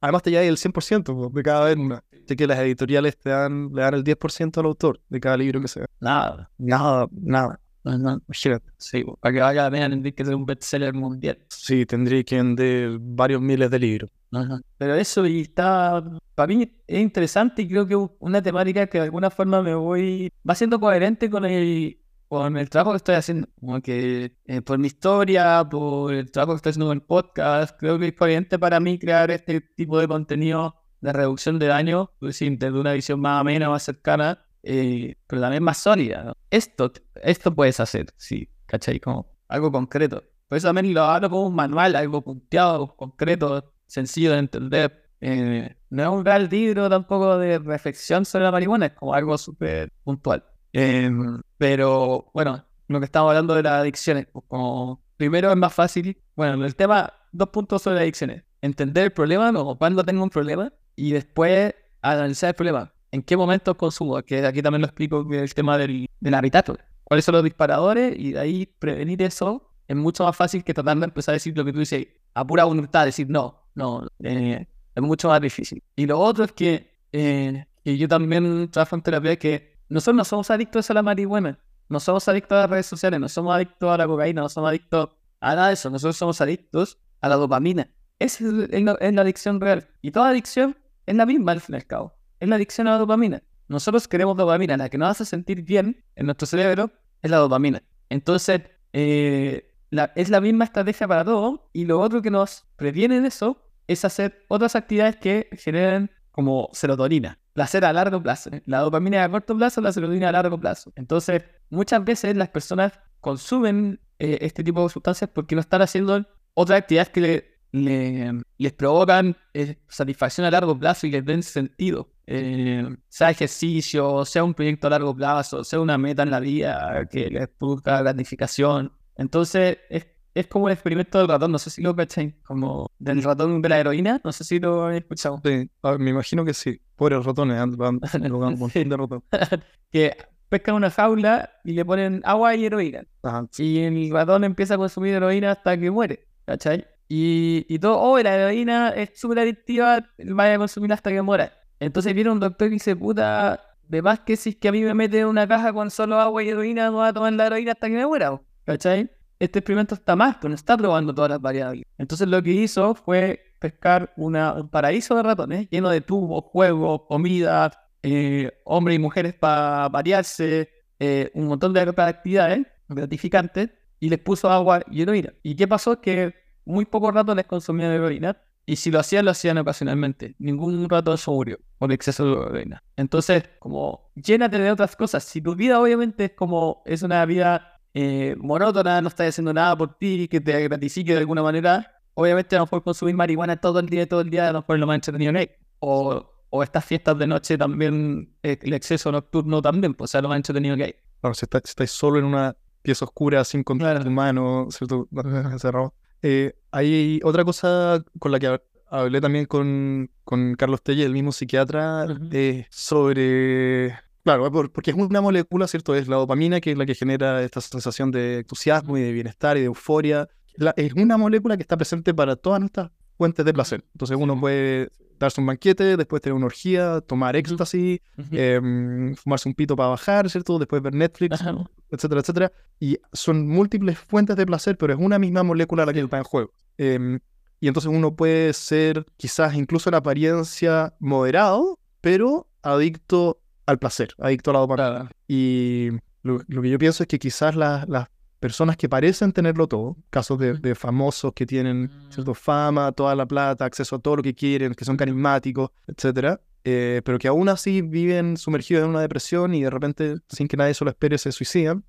Además te lleváis el 100% po, de cada vez. Sé que las editoriales te dan, le dan el 10% al autor de cada libro que sea. Nada. Nada, nada. No. Sí, para que valga la pena tendría que ser un bestseller mundial. Sí, tendría que vender varios miles de libros. Ajá. Pero eso y está, para mí es interesante y creo que es una temática que de alguna forma me voy, va siendo coherente con el, con el trabajo que estoy haciendo. Como que eh, por mi historia, por el trabajo que estoy haciendo en el podcast, creo que es coherente para mí crear este tipo de contenido de reducción de daño, pues sí, desde una visión más amena, más cercana, eh, pero también más sólida. ¿no? Esto, esto puedes hacer, sí, ¿cachai? Como algo concreto. Por eso también lo hablo como un manual, algo punteado, concreto, sencillo de entender. Eh, no es un gran libro tampoco de reflexión sobre la marihuana, es como algo súper puntual. Eh, pero bueno, lo que estamos hablando de las adicciones, pues como primero es más fácil, bueno, el tema, dos puntos sobre adicciones. Entender el problema, o cuando tengo un problema, y después analizar el problema. ¿En qué momentos consumo? Que aquí también lo explico el tema del, del habitáculo. ¿Cuáles son los disparadores? Y de ahí prevenir eso es mucho más fácil que tratar de empezar a decir lo que tú dices a pura voluntad, decir no, no, eh, es mucho más difícil. Y lo otro es que, eh, que yo también trabajo en terapia que nosotros no somos adictos a la marihuana, no somos adictos a las redes sociales, no somos adictos a la cocaína, no somos adictos a nada de eso, nosotros somos adictos a la dopamina. Esa es, es la, adicción real. Y toda adicción es la misma al fin y al cabo, es la adicción a la dopamina. Nosotros queremos dopamina, la que nos hace sentir bien en nuestro cerebro es la dopamina. Entonces, eh, es la misma estrategia para todo. Y lo otro que nos previene de eso es hacer otras actividades que generen como serotonina. Placer a largo plazo. La dopamina a corto plazo, la serotonina a largo plazo. Entonces, muchas veces las personas consumen eh, este tipo de sustancias porque no están haciendo otras actividades que le- le- les provocan eh, satisfacción a largo plazo y les den sentido. Eh, sea ejercicio, sea un proyecto a largo plazo, sea una meta en la vida que les produzca gratificación. Entonces, es, es como el experimento del ratón, no sé si lo cacháis, como del ratón de la heroína, no sé si lo habéis escuchado. Sí, a- me imagino que sí. Pobres ratones, van un montón de ratones. que pescan una jaula y le ponen agua y heroína. Ajá. Y el ratón empieza a consumir heroína hasta que muere, ¿cachai? Y, y todo, oh, la heroína es súper adictiva, vaya a consumir hasta que muera. Entonces viene un doctor y dice, puta, de más que si es que a mí me meten en una caja con solo agua y heroína, no voy a tomar la heroína hasta que me muera, ¿cachai? Este experimento está mal, pero no está probando todas las variables. Entonces lo que hizo fue pescar una, un paraíso de ratones lleno de tubos, juegos, comida, eh, hombres y mujeres para variarse, eh, un montón de actividades gratificantes y les puso agua y heroína. ¿Y qué pasó? Que muy pocos ratones consumían heroína y si lo hacían, lo hacían ocasionalmente. Ningún ratón se murió por exceso de heroína. Entonces, como llénate de otras cosas. Si tu vida obviamente es como, es una vida eh, monótona, no estás haciendo nada por ti, que te gratifique de alguna manera, obviamente a lo mejor consumir marihuana todo el día, todo el día, a lo mejor lo más entretenido hay. O, o estas fiestas de noche también, eh, el exceso nocturno también, pues sea lo más entretenido que hay. Claro, si, está- si estáis solo en una pieza oscura, sin contacto Claro. humano, ¿cierto? Encerrado. Eh, hay otra cosa con la que hab- hablé también con, con Carlos Telle, el mismo psiquiatra, Ujú. eh, sobre... Claro, por- porque es una molécula, ¿cierto? Es la dopamina, que es la que genera esta sensación de entusiasmo y de bienestar y de euforia. La- es una molécula que está presente para todas nuestras fuentes de placer. Entonces uno puede darse un banquete, después tener una orgía, tomar éxtasis, em, fumarse un pito para bajar, ¿cierto? Después ver Netflix, Ajá. etcétera, etcétera. Y son múltiples fuentes de placer, pero es una misma molécula la que está en juego. Em, y entonces uno puede ser quizás incluso en apariencia moderado, pero adicto al placer, adicto a la dopamina. Y lo, lo que yo pienso es que quizás las, las personas que parecen tenerlo todo, casos de, de famosos que tienen ¿cierto? fama, toda la plata, acceso a todo lo que quieren, que son carismáticos, etcétera, eh, pero que aún así viven sumergidos en una depresión y de repente, sin que nadie se lo espere, se suicidan.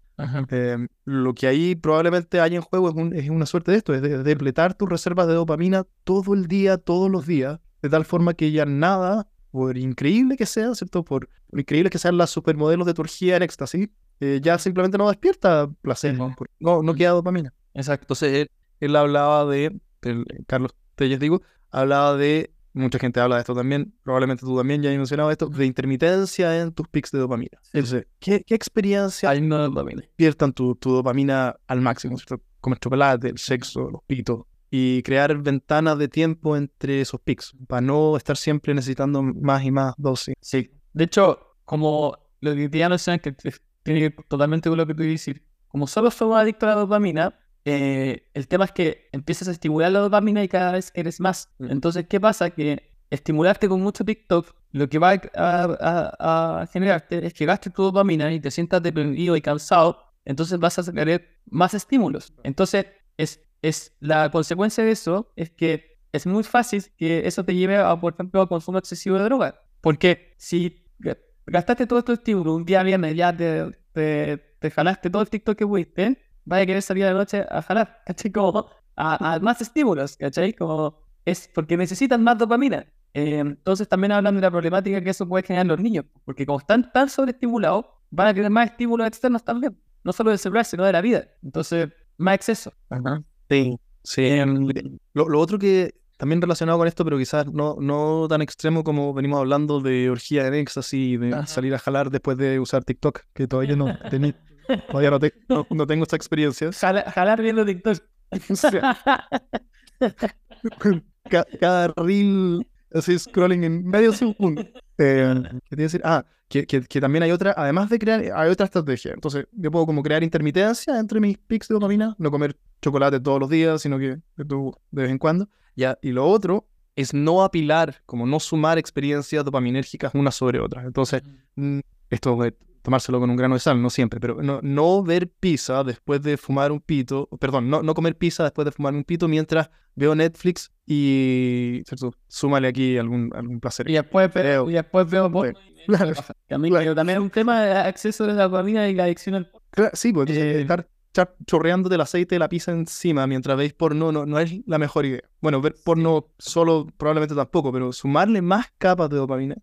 Eh, lo que ahí probablemente hay en juego es, un- es una suerte de esto, es de, depletar tus reservas de dopamina todo el día, todos los días, de tal forma que ya nada, por increíble que sea, ¿cierto? Por, por increíble que sean las supermodelos de tu orgía en éxtasis, eh, ya simplemente no despierta placer, Sí, por- no, no queda dopamina. Exacto. Entonces él, él hablaba de, el- Carlos Telles digo, hablaba de, mucha gente habla de esto también, probablemente tú también ya has mencionado esto, de intermitencia en tus pics de dopamina. Entonces, ¿qué, qué experiencia dopamina. despiertan tu, tu dopamina al máximo, ¿cierto? Comer chocolate, el sexo, los pitos, y crear ventanas de tiempo entre esos pics, para no estar siempre necesitando más y más dosis. Sí. De hecho, como lo que te mencionar que que tiene totalmente con lo que tú decir, como solo somos adictos a la dopamina, eh, el tema es que empiezas a estimular la dopamina y cada vez eres más. Mm. Entonces, ¿qué pasa? Que estimularte con mucho TikTok, lo que va a, a- a generarte es que gastes tu dopamina y te sientas deprimido y cansado, entonces vas a querer más estímulos. Entonces, es, es la consecuencia de eso es que es muy fácil que eso te lleve a, por ejemplo, a consumo excesivo de droga. Porque si ga- gastaste todo tu estímulo un día viernes, ya te, te, te jalaste todo el TikTok que pudiste, vaya a querer salir a la noche a jalar, ¿cachai? Como a, a más estímulos, ¿cachai? Como es porque necesitan más dopamina. Eh, entonces también hablan de la problemática que eso puede generar en los niños, porque como están tan sobreestimulados, van a querer más estímulos externos también, no solo del celular, sino de la vida. Entonces, más exceso. Sí. Sí. Em, Lo, lo otro que también relacionado con esto, pero quizás no, no tan extremo como venimos hablando de orgía en éxtasis, de Ajá. salir a jalar después de usar TikTok, que todavía no, tení- todavía no, te- no- no tengo esta experiencia. jala- jalar viendo TikTok. Ca- cada reel así scrolling en medio segundo. Eh, ¿Qué te decir? Ah, que, que- que también hay otra, además de crear, hay otra estrategia. Entonces, yo puedo como crear intermitencia entre mis pics de dopamina, no comer chocolate todos los días, sino que de, tu- de vez en cuando. Ya, y lo otro es no apilar, como no sumar experiencias dopaminérgicas unas sobre otras. Entonces, mm, esto de tomárselo con un grano de sal, no siempre, pero no, no ver pizza después de fumar un pito, perdón, no, no comer pizza después de fumar un pito mientras veo Netflix y, ¿cierto? Súmale aquí algún, algún placer. Y después, Creo. y después veo me- Claro. A Claro. que también es un tema de acceso de la dopamina y la adicción al Cla- Sí, entonces, Eh, estar chorreándote el aceite de la pizza encima mientras veis porno no, no es la mejor idea. Bueno, ver porno solo probablemente tampoco, pero sumarle más capas de dopamina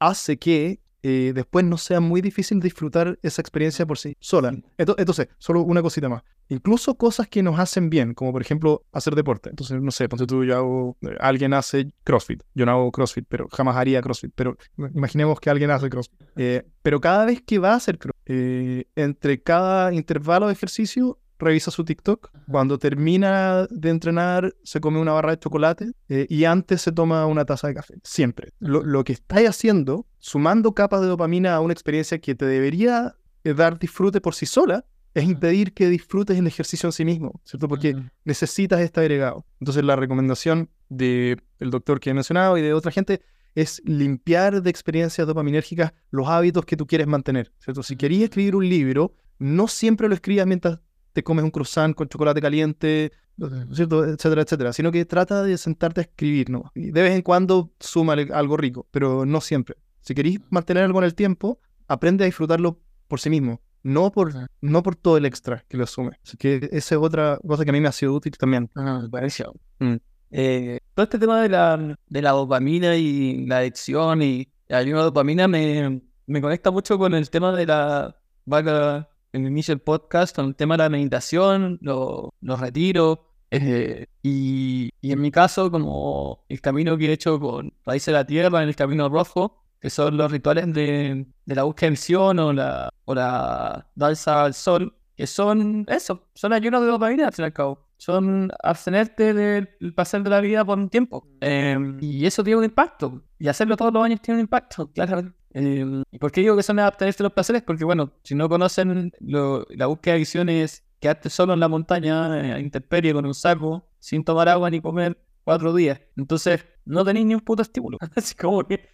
hace que eh, después no sea muy difícil disfrutar esa experiencia por sí sola. Ento- Entonces, solo una cosita más. Incluso cosas que nos hacen bien, como por ejemplo hacer deporte. Entonces, no sé, ponte tú, yo hago, eh, alguien hace CrossFit. Yo no hago CrossFit, pero jamás haría CrossFit. Pero imaginemos que alguien hace CrossFit. Eh, pero cada vez que va a hacer CrossFit, eh, entre cada intervalo de ejercicio, revisa su TikTok. Cuando termina de entrenar, se come una barra de chocolate eh, y antes se toma una taza de café. Siempre. Lo, lo que estáis haciendo, sumando capas de dopamina a una experiencia que te debería eh, dar disfrute por sí sola, es impedir que disfrutes el ejercicio en sí mismo, ¿cierto? Porque necesitas este agregado. Entonces la recomendación del doctor que he mencionado y de otra gente es limpiar de experiencias dopaminérgicas los hábitos que tú quieres mantener, ¿cierto? Si querías escribir un libro, no siempre lo escribas mientras te comes un croissant con chocolate caliente, ¿cierto? Etcétera, etcétera, sino que trata de sentarte a escribir, ¿no? Y de vez en cuando súmale algo rico, pero no siempre. Si queréis mantener algo en el tiempo, aprende a disfrutarlo por sí mismo, no por, no por todo el extra que lo asume. Así que esa es otra cosa que a mí me ha sido útil también. Ah. Mm. Eh, todo este tema de la, de la dopamina y la adicción y la dopamina me, me conecta mucho con el tema de la, valga el inicio del podcast, con el tema de la meditación, lo- los retiros. eh, y, y en mi caso, como el camino que he hecho con Raíces de la Tierra, en el Camino Rojo, que son los rituales de, de la búsqueda visión o la, o la danza al sol, que son eso, son ayunos de dopamina al fin y al cabo. Son abstenerte del placer de la vida por un tiempo. Eh, y eso tiene un impacto. Y hacerlo todos los años tiene un impacto, claro. Eh, ¿Y por qué digo que son de los placeres? Porque, bueno, si no conocen, lo- la búsqueda de visión es quedarte solo en la montaña, eh, a intemperie, con un saco, sin tomar agua ni comer cuatro días. Entonces, no tenéis ni un puto estímulo. Así como que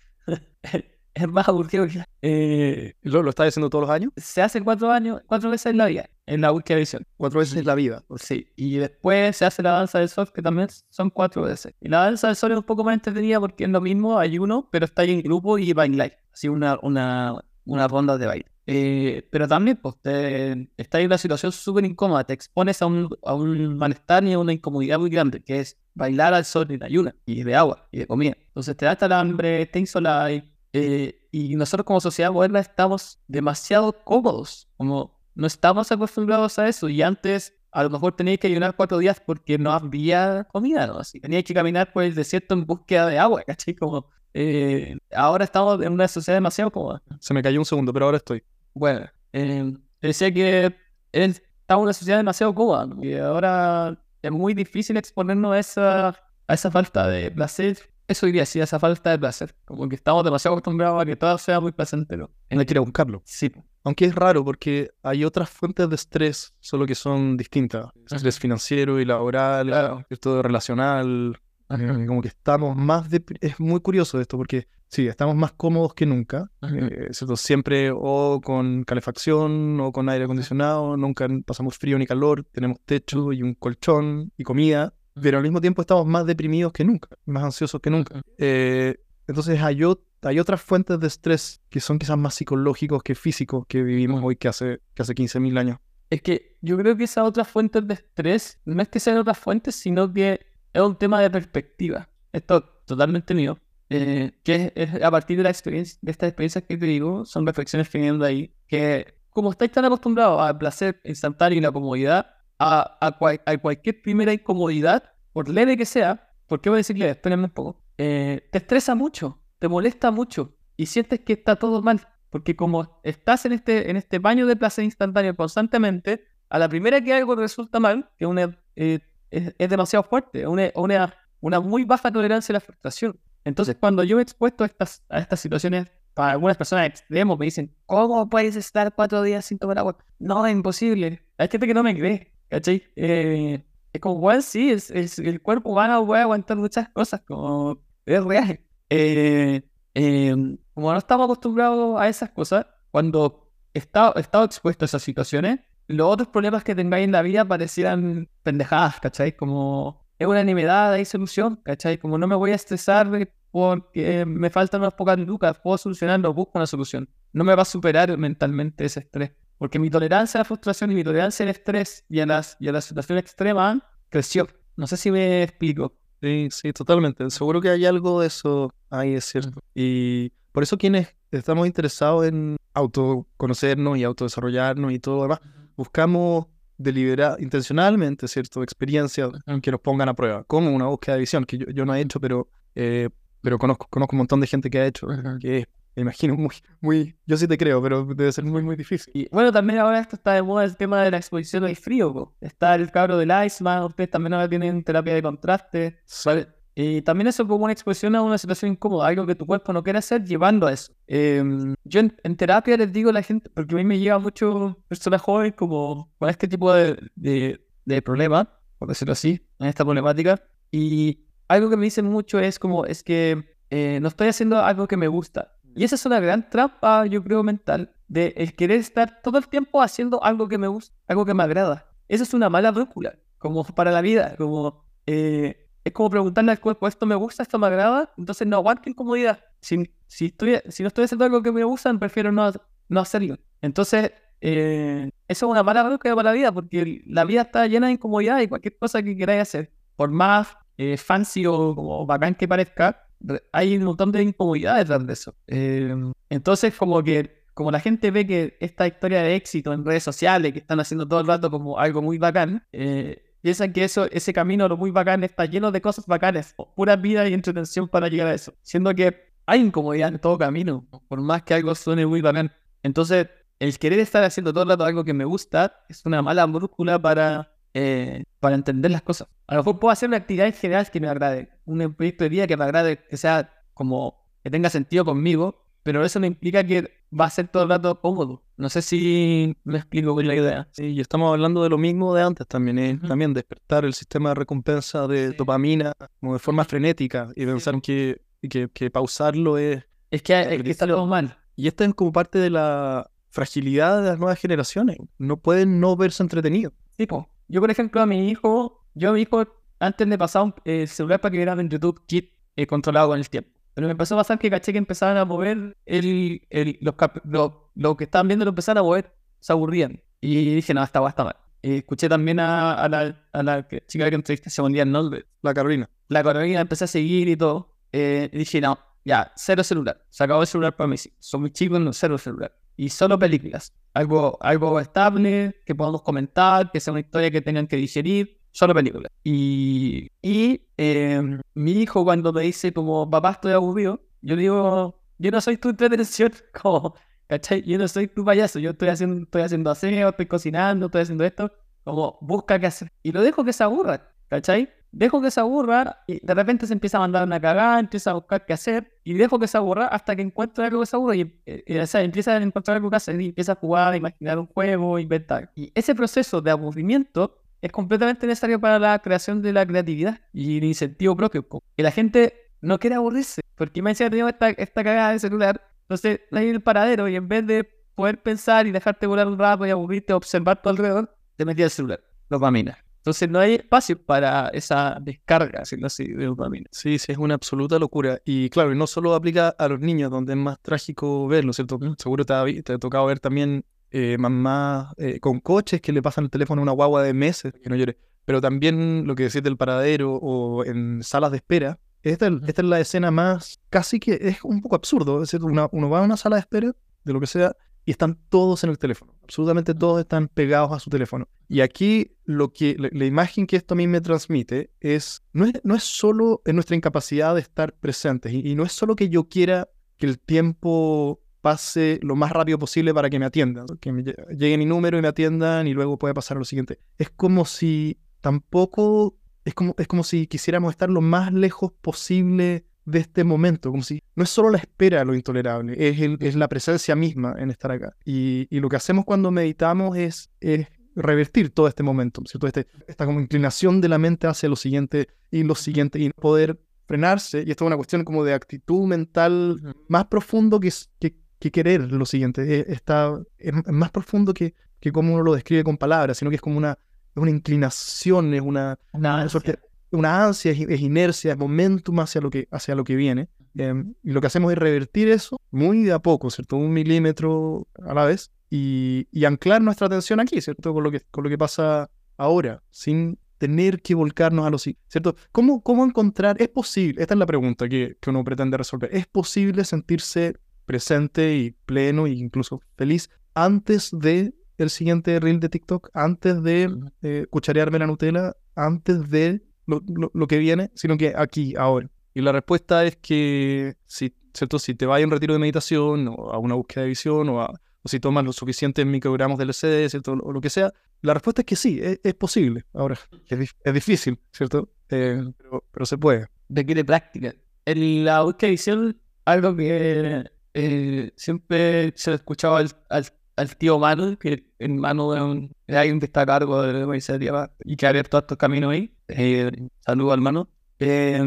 es más aburrido que... Eh, ¿Lo, lo estás haciendo todos los años? se hace cuatro años, cuatro veces en la vida, en la última edición. Cuatro veces en la vida. Sí, y después se hace la danza del sol, que también son cuatro veces. Y la danza del sol es un poco más entretenida porque es lo mismo, hay uno, pero está ahí en grupo y bailar. Así una, una, una ronda de baile. Eh, pero también, pues, te, estás en una situación súper incómoda, te expones a un, a un malestar y a una incomodidad muy grande, que es bailar al sol en ayuna, y de agua, y de comida. Entonces te da hasta el hambre, te insoláis, eh, y nosotros como sociedad moderna estamos demasiado cómodos, como no estamos acostumbrados a eso, y antes a lo mejor teníais que ayunar cuatro días porque no había comida, ¿no? Así teníais que caminar por el desierto en búsqueda de agua, ¿cachai? Como, eh, ahora estamos en una sociedad demasiado cómoda. Se me cayó un segundo, pero ahora estoy. Bueno, eh, decía que es- estamos en una sociedad demasiado cómoda ¿no? y ahora es muy difícil exponernos a esa, a esa falta de placer. Eso diría, sí, esa falta de placer. Como que estamos demasiado acostumbrados a que todo sea muy placentero. No hay que ir a buscarlo. Sí, Aunque es raro porque hay otras fuentes de estrés, solo que son distintas. Estrés financiero y laboral, Claro. cierto relacional. eh, Como que estamos más... depri- Es muy curioso esto porque sí, estamos más cómodos que nunca. eh, ¿cierto? Siempre o con calefacción o con aire acondicionado, nunca pasamos frío ni calor, tenemos techo y un colchón y comida, pero al mismo tiempo estamos más deprimidos que nunca, más ansiosos que nunca. Eh, entonces hay, hay otras fuentes de estrés que son quizás más psicológicos que físicos que vivimos hoy que hace, que hace 15.000 años. Es que yo creo que esas otras fuentes de estrés no es que sean otras fuentes, sino que es un tema de perspectiva. Esto totalmente mío. eh, que es, es a partir de la experiencia, de estas experiencias que te digo, son reflexiones que vienen de ahí, que como estáis tan acostumbrados al placer instantáneo y la comodidad, a, a, cual- a cualquier primera incomodidad, por leve que sea, ¿por qué voy a decir leve? Espérenme un poco. eh, te estresa mucho, te molesta mucho y sientes que está todo mal. Porque como estás en este, en este baño de placer instantáneo constantemente, a la primera que algo resulta mal, que una, eh, es, es demasiado fuerte, una, una, una muy baja tolerancia a la frustración. Entonces, cuando yo me he expuesto a estas, a estas situaciones, para algunas personas extremos me dicen, ¿cómo puedes estar cuatro días sin tomar agua? No, es imposible. Hay gente que no me cree, ¿cachai? Eh, es como, bueno, sí, es, es- el cuerpo humano puede aguantar muchas cosas, como es real. Eh, eh, como no estamos acostumbrados a esas cosas, cuando he estado, he estado expuesto a esas situaciones, los otros problemas que tengáis en la vida parecieran pendejadas, ¿cachai? Como es una nimiedad, hay solución, ¿cachai? Como no me voy a estresar porque me faltan unas pocas lucas, puedo solucionarlo, busco una solución. No me va a superar mentalmente ese estrés, porque mi tolerancia a la frustración y mi tolerancia al estrés y a las, y a la situación extrema creció. No sé si me explico. Sí, sí, totalmente. Seguro que hay algo de eso ahí, es cierto. Y por eso quienes estamos interesados en autoconocernos y autodesarrollarnos y todo lo demás, buscamos deliberar, intencionalmente, ¿cierto? Experiencias que nos pongan a prueba, como una búsqueda de visión, que yo, yo no he hecho, pero, eh, pero conozco, conozco un montón de gente que ha hecho, que es, me imagino, muy, muy, yo sí te creo, pero debe ser muy, muy difícil. Y bueno, también ahora esto está de moda el tema de la exposición al frío. po. Está el cabro del Iceman, ustedes también ahora tienen terapia de contraste. ¿vale? Y también eso como una exposición a una situación incómoda, algo que tu cuerpo no quiere hacer, llevando a eso. Em, yo en, en terapia les digo a la gente, porque a mí me llega mucho personas jóvenes como con este tipo de, de, de problema, por decirlo así, en esta problemática. Y algo que me dicen mucho es como, es que eh, no estoy haciendo algo que me gusta. Y esa es una gran trampa, yo creo, mental, de el querer estar todo el tiempo haciendo algo que me gusta, algo que me agrada. Esa es una mala brújula, como para la vida, como... eh, es como preguntarle al cuerpo, esto me gusta, esto me agrada, entonces no aguanto incomodidad. Si, estoy, si no estoy haciendo algo que me gusta, prefiero no, no hacerlo. Entonces, eh, eso es una mala brújula para la vida, porque la vida está llena de incomodidad y cualquier cosa que queráis hacer, por más eh, fancy o bacán que parezca, re- hay un montón de incomodidad detrás de eso. Eh, entonces, como que como la gente ve que esta historia de éxito en redes sociales, que están haciendo todo el rato como algo muy bacán, eh, piensan que eso, ese camino lo muy bacán está lleno de cosas bacanas, pura vida y entretención para llegar a eso. Siendo que hay incomodidad en todo camino, por más que algo suene muy bacán. Entonces, el querer estar haciendo todo el rato algo que me gusta es una mala brújula para, eh, para entender las cosas. A lo mejor puedo hacer una actividad en general que me agrade, un proyecto de vida que me agrade, que sea como que tenga sentido conmigo, pero eso no implica que va a ser todo el rato cómodo. No sé si me explico bien la idea. Sí, y estamos hablando de lo mismo de antes también, es Ujú. también despertar el sistema de recompensa de Sí. dopamina como de forma frenética y pensar que, que, que pausarlo es... Es que, es que está todo mal. Y esta es como parte de la fragilidad de las nuevas generaciones. No pueden no verse entretenidos. Tipo, yo por ejemplo a mi hijo, yo a mi hijo antes le pasaba un eh, celular para que viera en YouTube Kit eh, controlado con el tiempo. Pero me empezó a pasar que caché que empezaban a mover el, el- los, cap- lo, lo que estaban viendo lo empezaron a mover, se aburrían. Y dije, no, esta va está mal. Eh, escuché también a, a la, a la que- chica que entrevisté, se ponía Norbert. La Carolina. La Carolina empecé a seguir y todo. eh, y dije, no, ya, cero celular. Se acabó el celular para mí. sí. Son muy chicos, no, cero celular. Y solo películas. Algo, algo estable, que podamos comentar, que sea una historia que tengan que digerir. Solo películas. Y, y eh, mi hijo cuando me dice como, papá, estoy aburrido, yo digo, yo no soy tu entretención. Como, ¿cachai? Yo no soy tu payaso. Yo estoy haciendo, estoy haciendo aseo, estoy cocinando, estoy haciendo esto. Como, busca qué hacer. Y lo dejo que se aburra. ¿Cachai? Dejo que se aburra y de repente se empieza a mandar una cagada, empieza a buscar qué hacer y dejo que se aburra hasta que encuentre algo que se aburra y eh, eh, o sea, empieza a encontrar algo que hacer y empieza a jugar, a imaginar un juego, inventar. Y ese proceso de aburrimiento es completamente necesario para la creación de la creatividad y el incentivo propio. Que la gente no quiere aburrirse, porque me decía tenía esta, esta cagada de celular, entonces ahí en el paradero y en vez de poder pensar y dejarte volar un rato y aburrirte, observar tu alrededor, te metía el celular, dopamina. Entonces no hay espacio para esa descarga, decirlo así, de dopamina. Sí, sí, es una absoluta locura. Y claro, y no solo aplica a los niños, donde es más trágico verlo, ¿cierto? Seguro te ha, vi- te ha tocado ver también eh, mamás eh, con coches que le pasan el teléfono a una guagua de meses que no llore. Pero también lo que decís del paradero o en salas de espera. Esta, es- esta es la escena más, casi que es un poco absurdo. Es decir, una- uno va a una sala de espera, de lo que sea, y están todos en el teléfono. Absolutamente todos están pegados a su teléfono. Y aquí lo que, la, la imagen que esto a mí me transmite es no, es, no es solo en nuestra incapacidad de estar presentes, y, y no es solo que yo quiera que el tiempo pase lo más rápido posible para que me atiendan, que me lle- llegue mi número y me atiendan y luego puede pasar lo siguiente. Es como si tampoco, es como, es como si quisiéramos estar lo más lejos posible de este momento, como si no es solo la espera lo intolerable, es, el- es la presencia misma en estar acá. Y, y lo que hacemos cuando meditamos es, es revertir todo este momento, ¿cierto? Este, esta como inclinación de la mente hacia lo siguiente y lo siguiente y poder frenarse. Y esto es una cuestión como de actitud mental más profundo que, que, que querer lo siguiente. Eh, Está, es, más profundo que, que cómo uno lo describe con palabras, sino que es como una, una inclinación, es una, Una una suerte- una ansia, es, es inercia, es momentum hacia lo que, hacia lo que viene. Em, y lo que hacemos es revertir eso muy de a poco, ¿cierto? Un milímetro a la vez y, y anclar nuestra atención aquí, ¿cierto? Con lo que, con lo que pasa ahora, sin tener que volcarnos a lo siguiente, ¿cierto? ¿Cómo, ¿Cómo encontrar? Es posible, esta es la pregunta que, que uno pretende resolver, ¿es posible sentirse presente y pleno e incluso feliz antes de el siguiente reel de TikTok, antes de eh, cucharearme la Nutella, antes de lo, lo- que viene, sino que aquí, ahora. Y la respuesta es que si, ¿cierto? si te vas a un retiro de meditación o a una búsqueda de visión o, a- o si tomas los suficientes microgramos de LSD, ¿cierto? O lo que sea, la respuesta es que sí, es, es posible. Ahora, es, es difícil, ¿cierto? Eh, pero, pero se puede. requiere práctica. En la búsqueda de visión, algo que eh, siempre se escuchado al, al, al tío Manu, que en mano de, un, de alguien que está a cargo de la Universidad y que ha abierto estos caminos ahí. Eh, saludo al. Eh,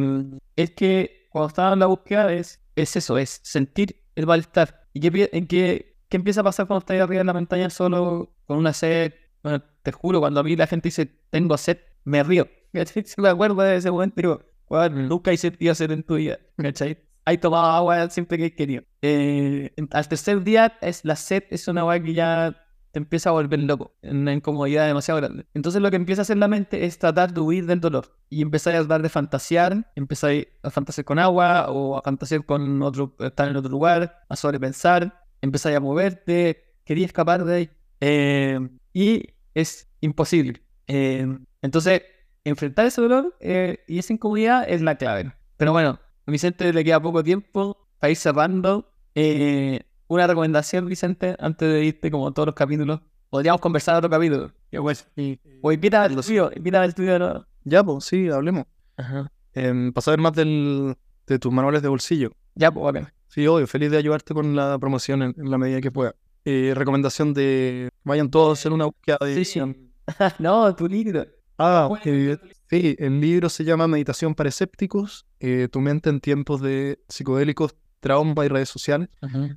es que cuando estaba en la búsqueda es, es eso, es sentir el malestar. ¿Y qué, en qué, qué empieza a pasar cuando estás arriba en la montaña solo con una sed? Bueno, te juro, cuando a mí la gente dice tengo sed, me río. Me acuerdo de ese momento digo, "Weón, nunca hay sentido sed en tu vida. ¿Cachai? Hay tomado agua siempre que he querido. Eh, al tercer día, es, la sed es una agua que ya te empieza a volver loco, una incomodidad demasiado grande. Entonces lo que empieza a hacer la mente es tratar de huir del dolor y empezar a dar de fantasear, empezar a fantasear con agua o a fantasear con otro, estar en otro lugar, a sobrepensar, empezar a moverte, quería escapar de ahí. Eh, y es imposible. Eh, entonces, enfrentar ese dolor eh, y esa incomodidad es la clave. Pero bueno, a Vicente le queda poco tiempo para ir cerrando. Eh, una recomendación, Vicente, antes de irte como todos los capítulos. Podríamos conversar otro capítulo. Que bueno, y- o invita al tuyo, invita al tuyo. ¿no? Ya, pues sí, hablemos. Ajá. Em, para saber más del, de tus manuales de bolsillo. Ya, pues, bacán. Sí, obvio, feliz de ayudarte con la promoción en, en la medida que pueda. Eh, recomendación de vayan todos a hacer una búsqueda de Sí. no, tu libro. Ah, Bueno, eh, sí, el libro se llama Meditación para escépticos, eh, tu mente en tiempos de psicodélicos, trauma y redes sociales,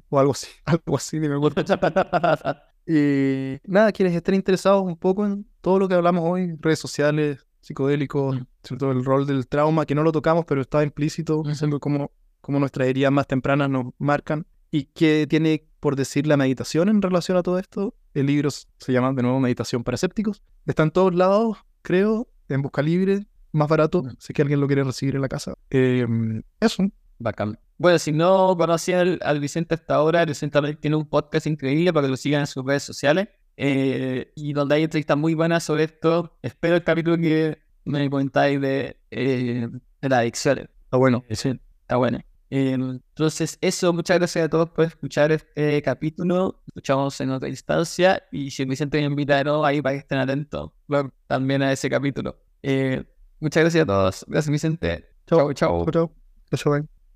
o algo así, algo así, ni me acuerdo. Y nada, quienes estén interesados un poco en todo lo que hablamos hoy, redes sociales, psicodélicos, Mm. sobre todo el rol del trauma, que no lo tocamos, pero está implícito, es algo como, como nuestras heridas más tempranas nos marcan, y qué tiene por decir la meditación en relación a todo esto. El libro se llama de nuevo Meditación para escépticos. Está en todos lados, creo, en Busca Libre, más barato, Mm. si es que alguien lo quiere recibir en la casa. Eh, eso. Bacán. Bueno, si no conocían al, Vicente hasta ahora, Vicente también tiene un podcast increíble para que lo sigan en sus redes sociales. eh, y donde hay entrevistas muy buenas sobre esto. Espero el capítulo que me comentáis de, eh, de la adicción. Está bueno. Sí, está bueno. Eh, entonces, eso, muchas gracias a todos por escuchar este capítulo. Escuchamos en otra instancia. Y si Vicente me invita de nuevo, ahí para que estén atentos bueno, también a ese capítulo. Eh, muchas gracias a todos. Gracias, Vicente. Chao. Chao, chao. Chao.